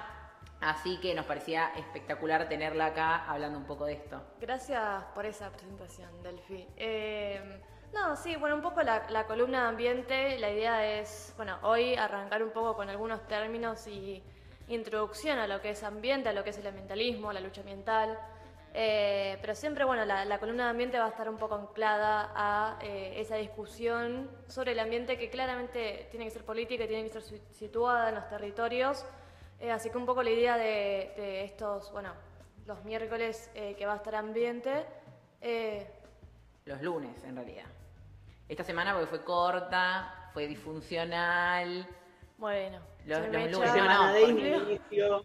Así que nos parecía espectacular tenerla acá hablando un poco de esto.
Gracias por esa presentación, Delphi. Eh, no, sí, bueno, un poco la, columna de ambiente, la idea es, bueno, hoy arrancar un poco con algunos términos y introducción a lo que es ambiente, a lo que es el ambientalismo, la lucha ambiental. Eh, pero siempre, bueno, la, columna de ambiente va a estar un poco anclada a eh, esa discusión sobre el ambiente que claramente tiene que ser política y tiene que ser situada en los territorios. Eh, así que un poco la idea de, de estos, bueno, los miércoles que va a estar ambiente.
los lunes, en realidad. Esta semana porque fue corta, fue disfuncional.
Bueno,
los, lunes
semana de inicio.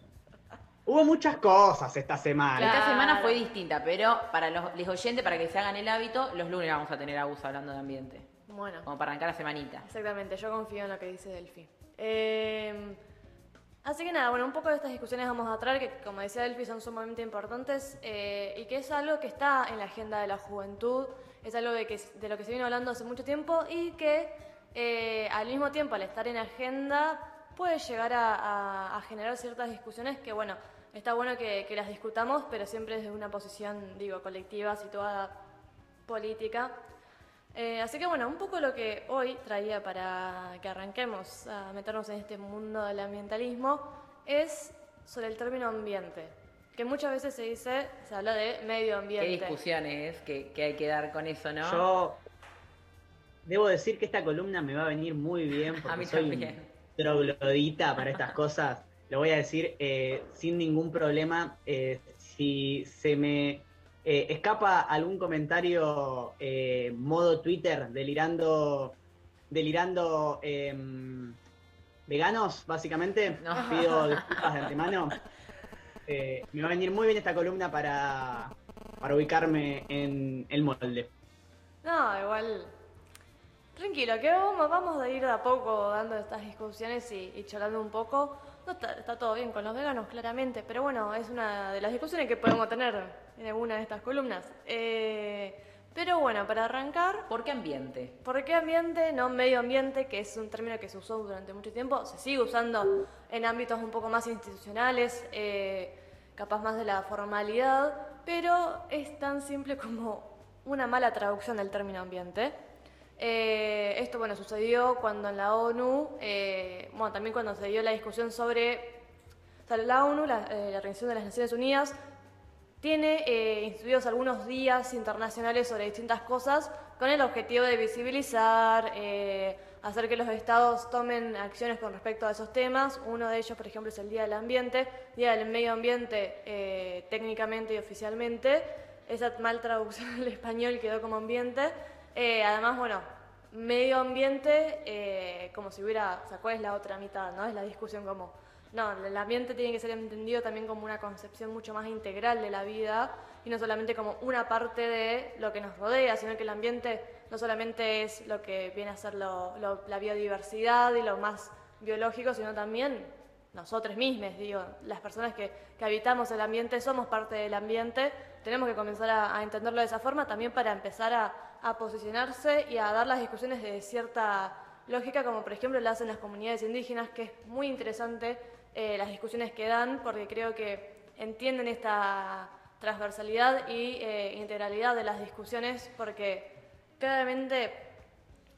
Hubo muchas cosas esta semana.
Esta semana fue distinta, pero para los, oyentes, para que se hagan el hábito, los lunes vamos a tener a hablando de ambiente.
Bueno.
Como para arrancar la semanita.
Exactamente, yo confío en lo que dice Delphi. Eh, así que nada, bueno, un poco de estas discusiones vamos a traer, que como decía Delphi son sumamente importantes eh, y que es algo que está en la agenda de la juventud es algo de, que, de lo que se vino hablando hace mucho tiempo y que eh, al mismo tiempo, al estar en agenda, puede llegar a, generar ciertas discusiones que, bueno, está bueno que, las discutamos, pero siempre desde una posición, digo, colectiva, situada política. Eh, así que bueno, un poco lo que hoy traía para que arranquemos a meternos en este mundo del ambientalismo es sobre el término ambiente que muchas veces se dice, se habla de medio ambiente.
Qué discusiones que, que hay que dar con eso, ¿no?
Yo debo decir que esta columna me va a venir muy bien porque a mí soy también. troglodita para estas cosas. Lo voy a decir eh, sin ningún problema. Eh, si se me eh, escapa algún comentario modo Twitter delirando, delirando em, veganos, básicamente, pido disculpas de antemano. Eh, me va a venir muy bien esta columna para, ubicarme en el molde.
No, igual. Tranquilo, que vamos, vamos a ir de a poco dando estas discusiones y, y charlando un poco. No está, está todo bien con los veganos, claramente, pero bueno, es una de las discusiones que podemos tener en alguna de estas columnas. Eh, pero bueno, para arrancar.
¿Por qué ambiente?
¿Por qué ambiente? No medio ambiente, que es un término que se usó durante mucho tiempo, se sigue usando en ámbitos un poco más institucionales, eh, capaz más de la formalidad, pero es tan simple como una mala traducción del término ambiente. Eh, esto, bueno, sucedió cuando en la ONU, eh, bueno, también cuando se dio la discusión sobre, o sea, la ONU, la, eh, la Organización de las Naciones Unidas, tiene eh, instituidos algunos días internacionales sobre distintas cosas con el objetivo de visibilizar, eh, hacer que los estados tomen acciones con respecto a esos temas. Uno de ellos, por ejemplo, es el Día del Ambiente, Día del Medio Ambiente eh, técnicamente y oficialmente. Esa mal traducción al español quedó como ambiente. Eh, además, bueno, medio ambiente, como si hubiera, o sea, ¿cuál es la otra mitad? ¿no? Es la discusión como, no, el ambiente tiene que ser entendido también como una concepción mucho más integral de la vida y no solamente como una parte de lo que nos rodea, sino que el ambiente no solamente es lo que viene a ser lo- lo- la biodiversidad y lo más biológico, sino también nosotros mismos, digo, las personas que, habitamos el ambiente somos parte del ambiente, tenemos que comenzar a, entenderlo de esa forma también para empezar a, a posicionarse y a dar las discusiones de cierta lógica, como por ejemplo lo hacen las comunidades indígenas, que es muy interesante eh, las discusiones que dan, porque creo que entienden esta transversalidad y eh, integralidad de las discusiones, porque claramente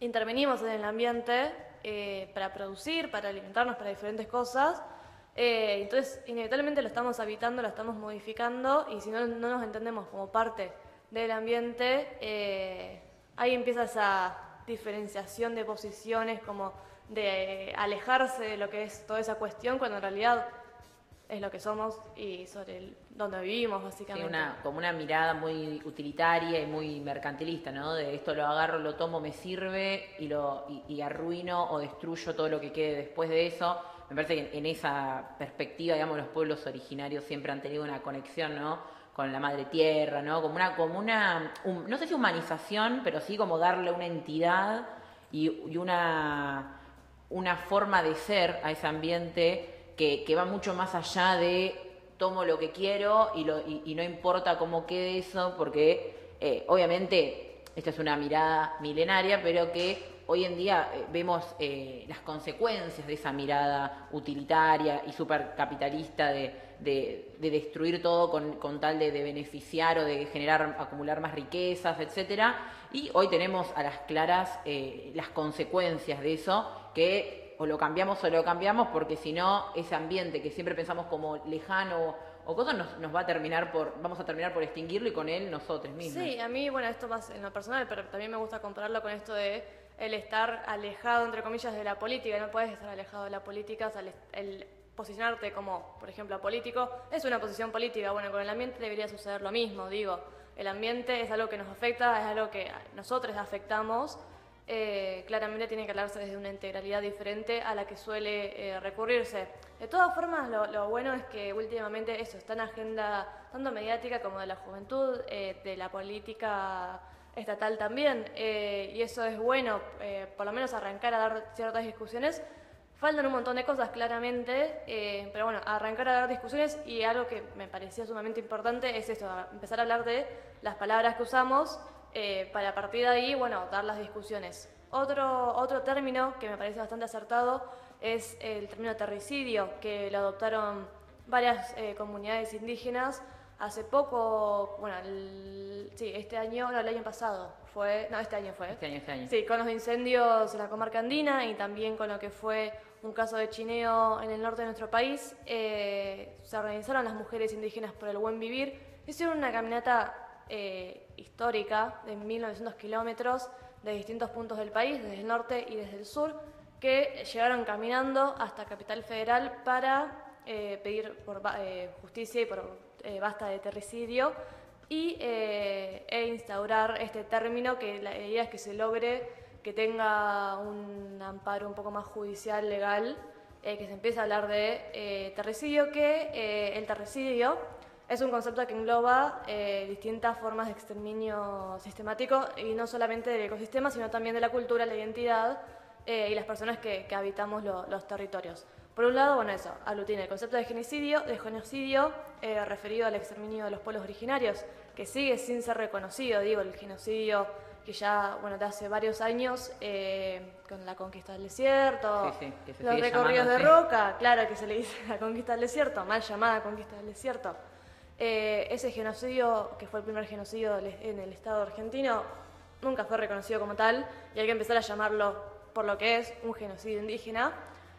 intervenimos en el ambiente eh, para producir, para alimentarnos, para diferentes cosas. Eh, entonces, inevitablemente lo estamos habitando, lo estamos modificando y si no, no nos entendemos como parte del ambiente, eh, ahí empieza esa diferenciación de posiciones, como de alejarse de lo que es toda esa cuestión, cuando en realidad es lo que somos y sobre el, donde vivimos,
Sí,
básicamente.
una, como una mirada muy utilitaria y muy mercantilista, ¿no? De esto lo agarro, lo tomo, me sirve y, lo, y, y arruino o destruyo todo lo que quede después de eso. Me parece que en, en esa perspectiva, digamos, los pueblos originarios siempre han tenido una conexión, ¿no? Con la madre tierra, ¿no? Como una, como una un- no sé si humanización, pero sí como darle una entidad y, y una, una forma de ser a ese ambiente que, va mucho más allá de tomo lo que quiero y, lo, y no importa cómo quede eso, porque eh, obviamente esta es una mirada milenaria, pero que hoy en día eh, vemos eh, las consecuencias de esa mirada utilitaria y supercapitalista de, de, de destruir todo con, con tal de, de beneficiar o de generar, acumular más riquezas, etcétera. Y hoy tenemos a las claras eh, las consecuencias de eso que o lo cambiamos o lo cambiamos porque si no ese ambiente que siempre pensamos como lejano o cosas nos, nos va a terminar por vamos a terminar por extinguirlo y con él nosotros mismos.
Sí, a mí, bueno, esto más en lo personal, pero también me gusta compararlo con esto de el estar alejado, entre comillas, de la política. No puedes estar alejado de la política, o el posicionarte como, por ejemplo, político, es una posición política. Bueno, con el ambiente debería suceder lo mismo, digo. El ambiente es algo que nos afecta, es algo que nosotros afectamos. Eh, claramente tiene que hablarse desde una integralidad diferente a la que suele eh, recurrirse. De todas formas, lo, bueno es que últimamente eso está en agenda tanto mediática como de la juventud, eh, de la política estatal también, eh, y eso es bueno, por lo menos arrancar a dar ciertas discusiones. Faltan un montón de cosas, claramente, pero bueno, arrancar a dar discusiones y algo que me parecía sumamente importante es esto, empezar a hablar de las palabras que usamos eh, para a partir de ahí, bueno, dar las discusiones. Otro, otro término que me parece bastante acertado es el término terricidio, que lo adoptaron varias eh, comunidades indígenas hace poco, bueno, el- sí, este año, no, el año pasado fue, no, este año fue.
Este año, este año.
Sí, con los incendios en la comarca andina y también con lo que fue un caso de chineo en el norte de nuestro país, eh, se organizaron las mujeres indígenas por el buen vivir, hicieron una caminata eh, histórica de 1900 kilómetros de distintos puntos del país, desde el norte y desde el sur, que llegaron caminando hasta Capital Federal para eh, pedir eh, justicia y por basta de terricidio y e instaurar este término que la idea es que se logre que tenga un amparo un poco más judicial, legal, que se empiece a hablar de terricidio, que el terricidio Es un concepto que engloba eh, distintas formas de exterminio sistemático y no solamente del ecosistema, sino también de la cultura, la identidad eh, y las personas que, que habitamos lo- los territorios. Por un lado, bueno, eso, aglutina el concepto de genocidio, de genocidio eh, referido al exterminio de los pueblos originarios, que sigue sin ser reconocido, digo, el genocidio que ya, bueno, de hace varios años, eh, con la conquista del desierto,
Sí, sí,
los recorridos de
llamando así.
roca, claro que se le dice la conquista del desierto, mal llamada conquista del desierto. Eh, ese genocidio, que fue el primer genocidio en el Estado argentino, nunca fue reconocido como tal y hay que empezar a llamarlo por lo que es un genocidio indígena.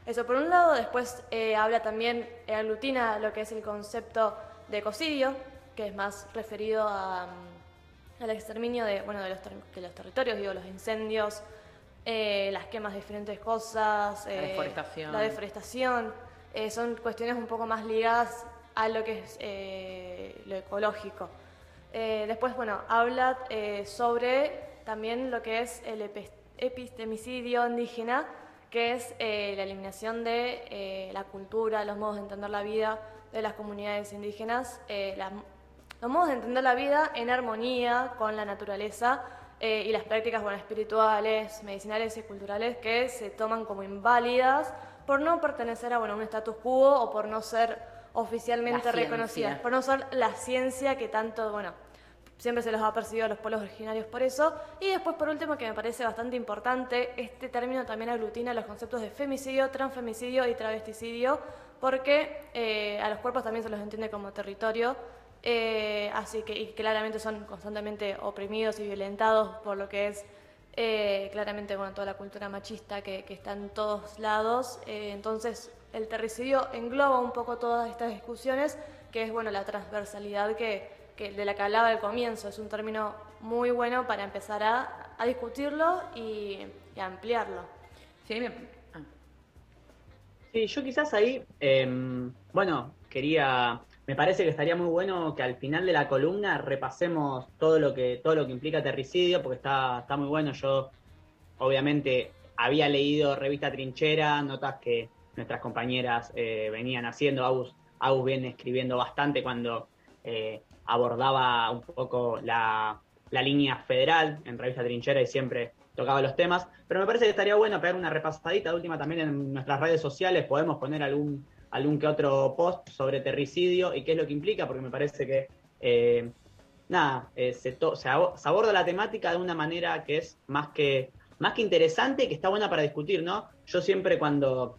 Eso por un lado, después eh, habla también, eh, aglutina lo que es el concepto de ecocidio, que es más referido a, mm, al exterminio de, bueno, de, los ter- de los territorios, digo, los incendios, eh, las quemas de diferentes cosas,
La
eh,
deforestación.
la deforestación, son cuestiones un poco más ligadas a lo que es eh, lo ecológico. Eh, después, bueno, habla eh, sobre también lo que es el epi- epistemicidio indígena, que es la eliminación de la cultura, los modos de entender la vida de las comunidades indígenas, los modos de entender la vida en armonía con la naturaleza y las prácticas bueno, espirituales, medicinales y culturales que se toman como inválidas por no pertenecer a bueno, un status quo o por no ser oficialmente reconocidas, por no ser la ciencia que tanto, bueno, siempre se los ha percibido a los pueblos originarios por eso. Y después, por último, que me parece bastante importante, este término también aglutina los conceptos de femicidio, transfemicidio y travesticidio, porque eh, a los cuerpos también se los entiende como territorio, eh, así que y claramente son constantemente oprimidos y violentados por lo que es eh, claramente bueno, toda la cultura machista que, que está en todos lados. Eh, entonces, el terricidio engloba un poco todas estas discusiones, que es bueno la transversalidad que, que- de la que hablaba al comienzo. Es un término muy bueno para empezar a, a discutirlo y, y a ampliarlo.
Sí, me-
Sí, yo quizás ahí, em, bueno, quería, me parece que estaría muy bueno que al final de la columna repasemos todo lo que, todo lo que implica terricidio, porque está, está muy bueno. Yo, obviamente, había leído revista Trinchera, notas que nuestras compañeras eh, venían haciendo. Agus, Agus viene escribiendo bastante cuando eh, abordaba un poco la, la línea federal en revista Trinchera y siempre tocaba los temas. Pero me parece que estaría bueno pegar una repasadita de última también en nuestras redes sociales. Podemos poner algún, algún que otro post sobre terricidio y qué es lo que implica, porque me parece que, eh, nada, se, to- se aborda la temática de una manera que es más que, más que interesante y que está buena para discutir, ¿no? Yo siempre cuando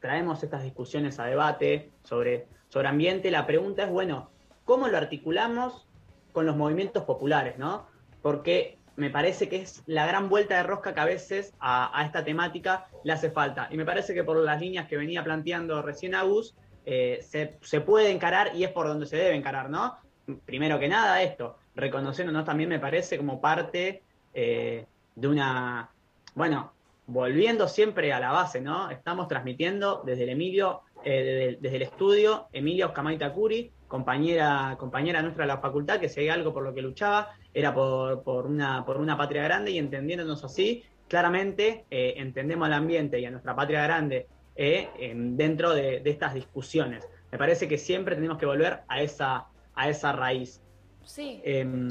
traemos estas discusiones a debate sobre, sobre ambiente, la pregunta es, bueno, ¿cómo lo articulamos con los movimientos populares, ¿no? Porque me parece que es la gran vuelta de rosca que a veces a, esta temática le hace falta. Y me parece que por las líneas que venía planteando recién Agus, eh, se, se puede encarar y es por donde se debe encarar, ¿no? Primero que nada esto, reconociéndonos también me parece como parte eh, de una, bueno, volviendo siempre a la base, ¿no? Estamos transmitiendo desde el Emilio, eh, desde, desde el estudio, Emilia Oscamaita Curi, compañera, compañera nuestra de la facultad, que si hay algo por lo que luchaba, era por, por, una, por una patria grande y entendiéndonos así, claramente eh, entendemos al ambiente y a nuestra patria grande eh, en- dentro de, de estas discusiones. Me parece que siempre tenemos que volver a esa, a esa raíz.
Sí.
Em,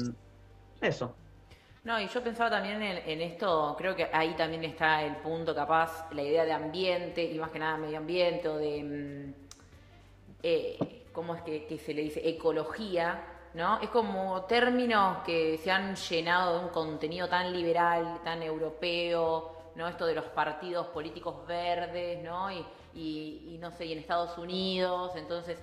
eso.
No, y yo pensaba también en, esto, creo que ahí también está el punto capaz, la idea de ambiente y más que nada medio ambiente o de, mm, eh, ¿cómo es que, que se le dice? Ecología, ¿no? Es como términos que se han llenado de un contenido tan liberal, tan europeo, ¿no? Esto de los partidos políticos verdes, ¿no? Y, y- y no sé, y en Estados Unidos, entonces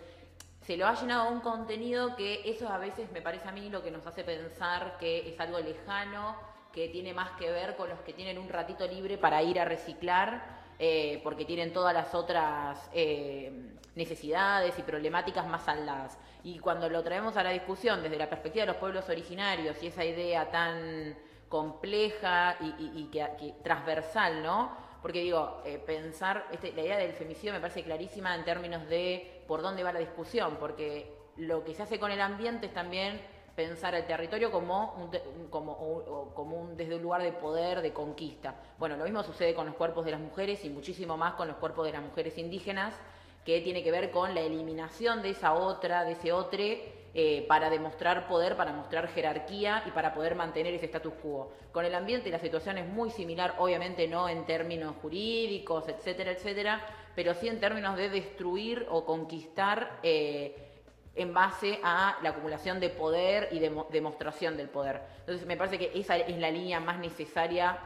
se lo ha llenado un contenido que eso a veces me parece a mí lo que nos hace pensar que es algo lejano, que tiene más que ver con los que tienen un ratito libre para ir a reciclar, eh, porque tienen todas las otras eh, necesidades y problemáticas más saldadas. Y cuando lo traemos a la discusión desde la perspectiva de los pueblos originarios y esa idea tan compleja y, que transversal, ¿no? Porque digo, eh, pensar, este, la idea del femicidio me parece clarísima en términos de por dónde va la discusión, porque lo que se hace con el ambiente es también pensar el territorio como un, como, o como un, desde un lugar de poder, de conquista. Bueno, lo mismo sucede con los cuerpos de las mujeres y muchísimo más con los cuerpos de las mujeres indígenas, que tiene que ver con la eliminación de esa otra, de ese otro, eh, para demostrar poder, para mostrar jerarquía y para poder mantener ese status quo. Con el ambiente la situación es muy similar, obviamente no en términos jurídicos, etcétera, etcétera, pero sí en términos de destruir o conquistar eh, en base a la acumulación de poder y de demostración del poder. Entonces me parece que esa es la línea más necesaria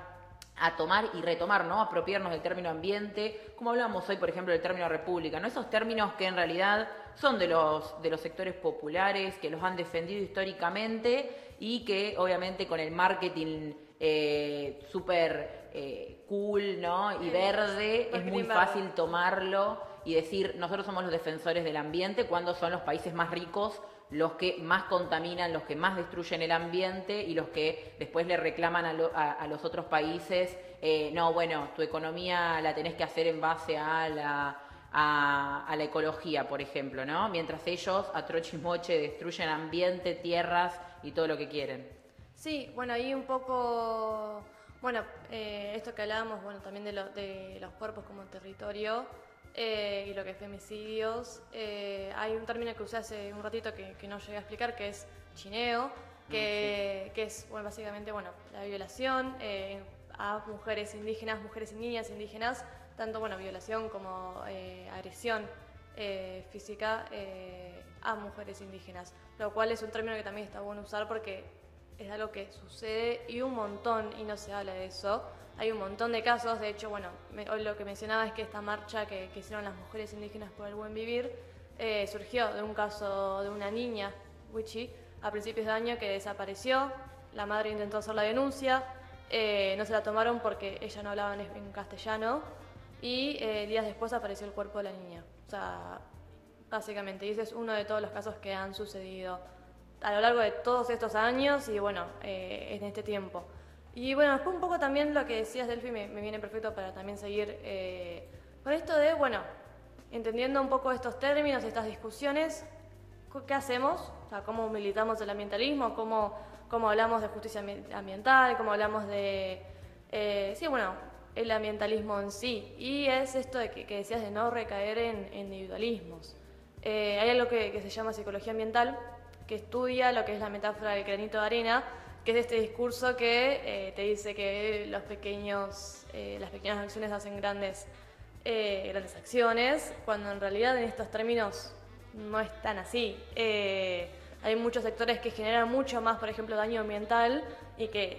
a tomar y retomar, ¿no? Apropiarnos del término ambiente, como hablamos hoy, por ejemplo, del término república, ¿no? Esos términos que en realidad son de los, de los sectores populares, que los han defendido históricamente y que obviamente con el marketing eh, súper eh, cool, ¿no? Y verde, es muy fácil tomarlo y decir, nosotros somos los defensores del ambiente cuando son los países más ricos los que más contaminan, los que más destruyen el ambiente y los que después le reclaman a, los otros países, eh, no, bueno, tu economía la tenés que hacer en base a la, a, la ecología, por ejemplo, ¿no? Mientras ellos a trochimoche destruyen ambiente, tierras y todo lo que quieren.
Sí, bueno, ahí un poco, bueno, eh, esto que hablábamos, bueno, también de, de los cuerpos como territorio, eh, y lo que es femicidios. Eh, hay un término que usé hace un ratito que, no llegué a explicar, que es chineo, que, ah, que es bueno, básicamente bueno, la violación eh, a mujeres indígenas, mujeres y niñas indígenas, tanto bueno, violación como agresión física a mujeres indígenas, lo cual es un término que también está bueno usar porque es algo que sucede y un montón y no se habla de eso. Hay un montón de casos, de hecho, bueno, hoy lo que mencionaba es que esta marcha que, hicieron las mujeres indígenas por el buen vivir eh, surgió de un caso de una niña, Wichi, a principios de año que desapareció, la madre intentó hacer la denuncia, eh, no se la tomaron porque ella no hablaba en, castellano y eh, días después apareció el cuerpo de la niña. O sea, básicamente, y ese es uno de todos los casos que han sucedido a lo largo de todos estos años y bueno, en este tiempo. Y bueno, después un poco también lo que decías, Delphi, me, me viene perfecto para también seguir eh, con esto de, bueno, entendiendo un poco estos términos, estas discusiones, ¿qué hacemos? O sea, ¿cómo militamos el ambientalismo? ¿Cómo, cómo hablamos de justicia ambiental? ¿Cómo hablamos de, eh, sí, bueno, el ambientalismo en sí? Y es esto de que, decías de no recaer en, individualismos. Eh, hay algo que, que se llama psicología ambiental, que estudia lo que es la metáfora del granito de arena, que es este discurso que eh, te dice que los pequeños, eh, las pequeñas acciones hacen grandes, eh, grandes acciones, cuando en realidad en estos términos no es tan así. hay muchos sectores que generan mucho más, por ejemplo, daño ambiental y que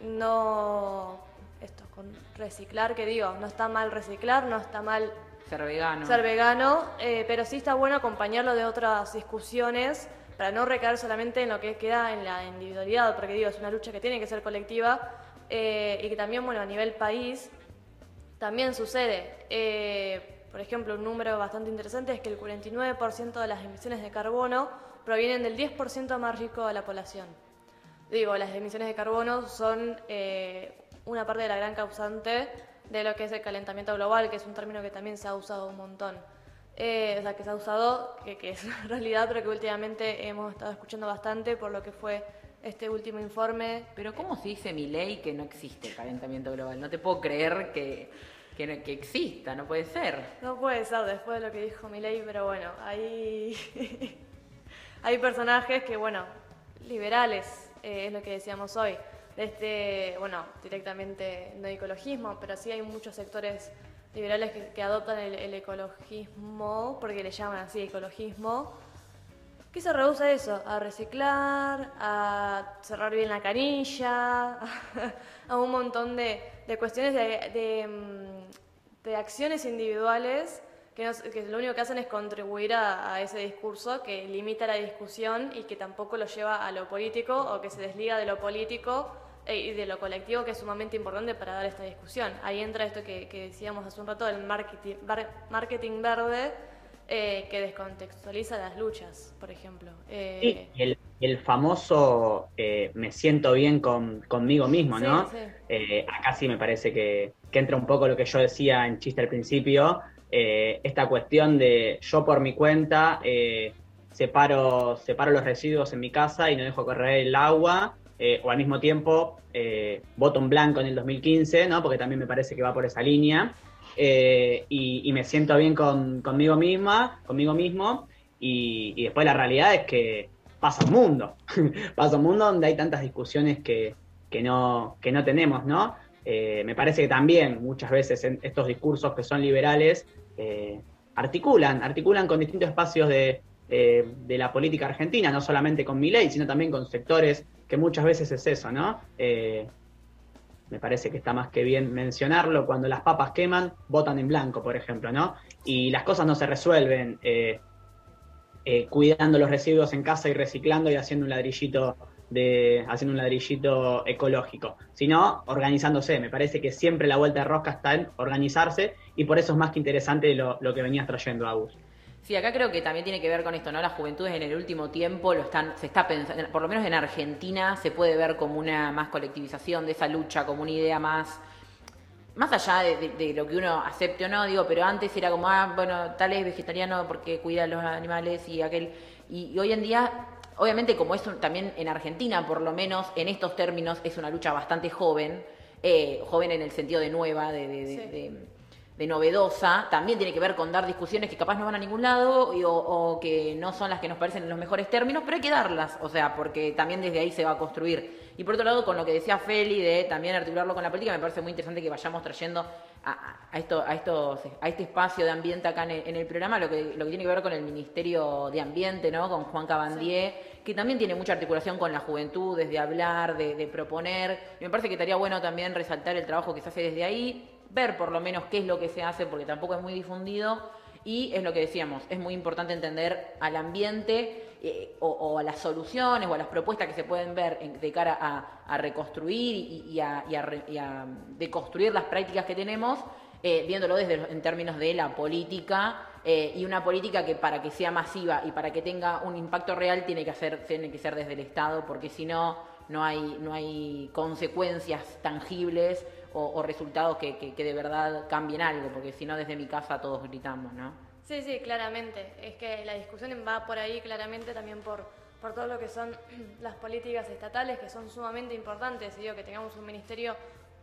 no, esto con reciclar, que digo, no está mal reciclar, no está mal
ser vegano,
ser vegano pero sí está bueno acompañarlo de otras discusiones para no recaer solamente en lo que queda en la individualidad, porque digo, es una lucha que tiene que ser colectiva eh, y que también, bueno, a nivel país también sucede. Eh, por ejemplo, un número bastante interesante es que el 49% de las emisiones de carbono provienen del 10% más rico de la población. Digo, las emisiones de carbono son eh, una parte de la gran causante de lo que es el calentamiento global, que es un término que también se ha usado un montón. Eh, o sea, que se ha usado, que, es realidad, pero que últimamente hemos estado escuchando bastante por lo que fue este último informe.
Pero ¿cómo se dice mi ley que no existe el calentamiento global? No te puedo creer que, que, que exista, no puede ser.
No puede ser después de lo que dijo mi ley, pero bueno, hay, hay personajes que, bueno, liberales, eh, es lo que decíamos hoy, de este, bueno, directamente no ecologismo, pero sí hay muchos sectores liberales que, adoptan el, ecologismo, porque le llaman así ecologismo, que se reduce a eso, a reciclar, a cerrar bien la canilla, a un montón de, cuestiones de, mm, de, acciones individuales que, lo único que hacen es contribuir a, a, ese discurso que limita la discusión y que tampoco lo lleva a lo político o que se desliga de lo político y de lo colectivo que es sumamente importante para dar esta discusión. Ahí entra esto que, decíamos hace un rato del marketing, marketing verde eh, que descontextualiza las luchas, por ejemplo.
Eh, el, famoso me siento bien conmigo mismo, ¿no? acá sí me parece que, que, entra un poco lo que yo decía en chiste al principio, esta cuestión de yo por mi cuenta separo, separo los residuos en mi casa y no dejo correr el agua eh, o al mismo tiempo eh, en blanco en el 2015, ¿no? porque también me parece que va por esa línea, eh, y, me siento bien con, conmigo misma, conmigo mismo, y, después la realidad es que pasa un mundo, pasa un mundo donde hay tantas discusiones que, que, no, que no tenemos, ¿no? me parece que también muchas veces estos discursos que son liberales articulan, articulan con distintos espacios de, de la política argentina, no solamente con mi ley, sino también con sectores que muchas veces es eso, ¿no? Eh, me parece que está más que bien mencionarlo, cuando las papas queman, votan en blanco, por ejemplo, ¿no? Y las cosas no se resuelven eh, eh, cuidando los residuos en casa y reciclando y haciendo un ladrillito de haciendo un ladrillito ecológico, sino organizándose. Me parece que siempre la vuelta de rosca está en organizarse y por eso es más que interesante lo, lo que venías trayendo, Agus.
Sí, acá creo que también tiene que ver con esto, ¿no? Las juventudes en el último tiempo lo están, se está pensando, por lo menos en Argentina se puede ver como una más colectivización de esa lucha, como una idea más, más allá de, lo que uno acepte o no, digo, pero antes era como, ah, bueno, tal es vegetariano porque cuida a los animales y aquel, y, hoy en día, obviamente como es también en Argentina, por lo menos en estos términos, es una lucha bastante joven, eh, joven en el sentido de nueva, de de novedosa, también tiene que ver con dar discusiones que capaz no van a ningún lado o, que no son las que nos parecen en los mejores términos, pero hay que darlas, o sea, porque también desde ahí se va a construir. Y por otro lado, con lo que decía Feli de también articularlo con la política, me parece muy interesante que vayamos trayendo a, esto, a, estos, a este espacio de ambiente acá en el, programa lo que, lo que tiene que ver con el Ministerio de Ambiente, ¿no? con Juan Cabandier, que también tiene mucha articulación con la juventud, desde hablar, de, de proponer. Y me parece que estaría bueno también resaltar el trabajo que se hace desde ahí ver por lo menos qué es lo que se hace, porque tampoco es muy difundido. Y es lo que decíamos, es muy importante entender al ambiente eh, o, a las soluciones o a las propuestas que se pueden ver de cara a, reconstruir y, a, deconstruir las prácticas que tenemos, eh, viéndolo desde en términos de la política eh, y una política que para que sea masiva y para que tenga un impacto real tiene que, hacer, tiene que ser desde el Estado, porque si no, no hay, no hay consecuencias tangibles o, resultados que, que, de verdad cambien algo, porque si no desde mi casa todos gritamos, ¿no?
Sí, sí, claramente. Es que la discusión va por ahí claramente también por, por todo lo que son las políticas estatales, que son sumamente importantes. Y digo que tengamos un ministerio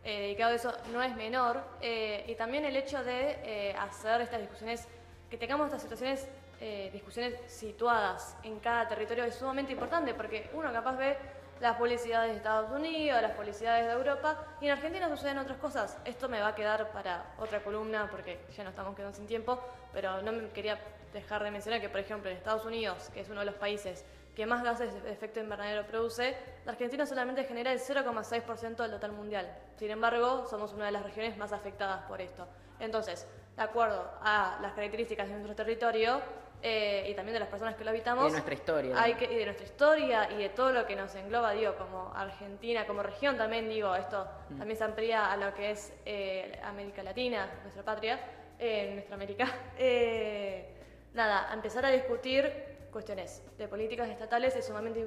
eh, dedicado a eso no es menor. Eh, y también el hecho de eh, hacer estas discusiones, que tengamos estas situaciones, discusiones situadas en cada territorio es sumamente importante, porque uno capaz ve las publicidades de Estados Unidos, las publicidades de Europa, y en Argentina suceden otras cosas. Esto me va a quedar para otra columna porque ya no estamos quedando sin tiempo, pero no me quería dejar de mencionar que, por ejemplo, en Estados Unidos, que es uno de los países que más gases de efecto invernadero produce, la Argentina solamente genera el 0,6% del total mundial. Sin embargo, somos una de las regiones más afectadas por esto. Entonces, de acuerdo a las características de nuestro territorio, eh, y también de las personas que lo habitamos.
Y de nuestra historia.
Hay que, y de nuestra historia y de todo lo que nos engloba, digo, como Argentina, como región también, digo, esto mm. también se amplía a lo que es eh, América Latina, nuestra patria, eh, nuestra América. Eh, nada, empezar a discutir cuestiones de políticas estatales es sumamente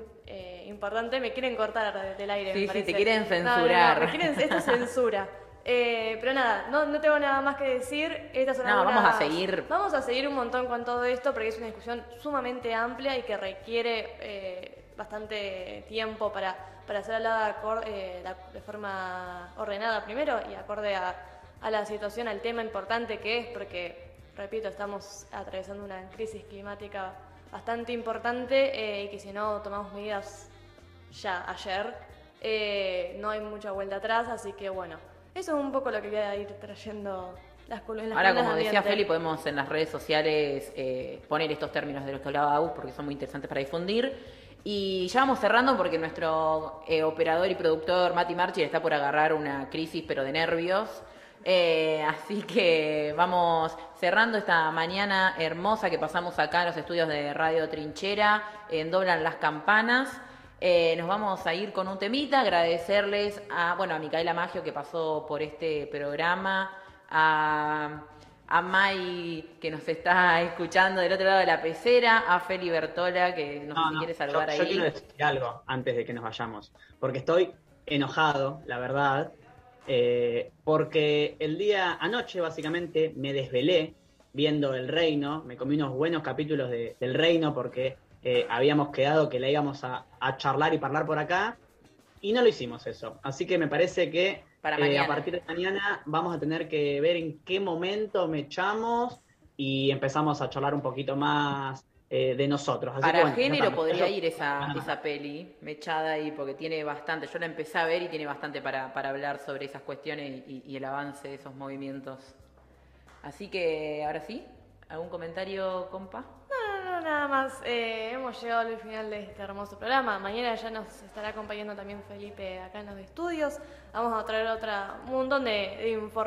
importante. Me quieren cortar del aire.
Sí, sí, te quieren censurar.
esto es censura. Eh, pero nada, no, no, tengo nada más que decir. Estas son
no, vamos a seguir.
Vamos a seguir un montón con todo esto porque es una discusión sumamente amplia y que requiere eh, bastante tiempo para, para ser hablada eh, de forma ordenada primero y acorde a, a la situación, al tema importante que es, porque, repito, estamos atravesando una crisis climática bastante importante y que si no tomamos medidas ya ayer, no hay mucha vuelta atrás, así que bueno. Eso es un poco lo que voy a ir trayendo las columnas.
Ahora, como decía Feli, podemos en las redes sociales eh, poner estos términos de los que hablaba Agus porque son muy interesantes para difundir. Y ya vamos cerrando porque nuestro eh, operador y productor Mati Marchi está por agarrar una crisis, pero de nervios. Eh, así que vamos cerrando esta mañana hermosa que pasamos acá en los estudios de Radio Trinchera, en Doblan las Campanas. Eh, nos vamos a ir con un temita, agradecerles a, bueno, a Micaela Maggio que pasó por este programa, a, a Mai que nos está escuchando del otro lado de la pecera, a Feli Bertola que nos quiere saludar ahí.
Yo quiero decir algo antes de que nos vayamos, porque estoy enojado, la verdad, eh, porque el día anoche básicamente me desvelé viendo El Reino, me comí unos buenos capítulos de, del Reino porque eh, habíamos quedado que la íbamos a, charlar y hablar por acá. y no lo hicimos eso. Así que me parece que
Para
eh, a partir de mañana vamos a tener que ver en qué momento me echamos y empezamos a charlar un poquito más eh, de nosotros. Así que,
Para
bueno,
género
está,
podría ir esa,
Ajá.
esa peli, mechada ahí, porque tiene bastante, yo la empecé a ver y tiene bastante para, para hablar sobre esas cuestiones y, y el avance de esos movimientos. Así que, ahora sí, ¿algún comentario, compa?
No, no, no, nada más. Eh, hemos llegado al final de este hermoso programa. Mañana ya nos estará acompañando también Felipe acá en los estudios. Vamos a traer otra montón de, de información.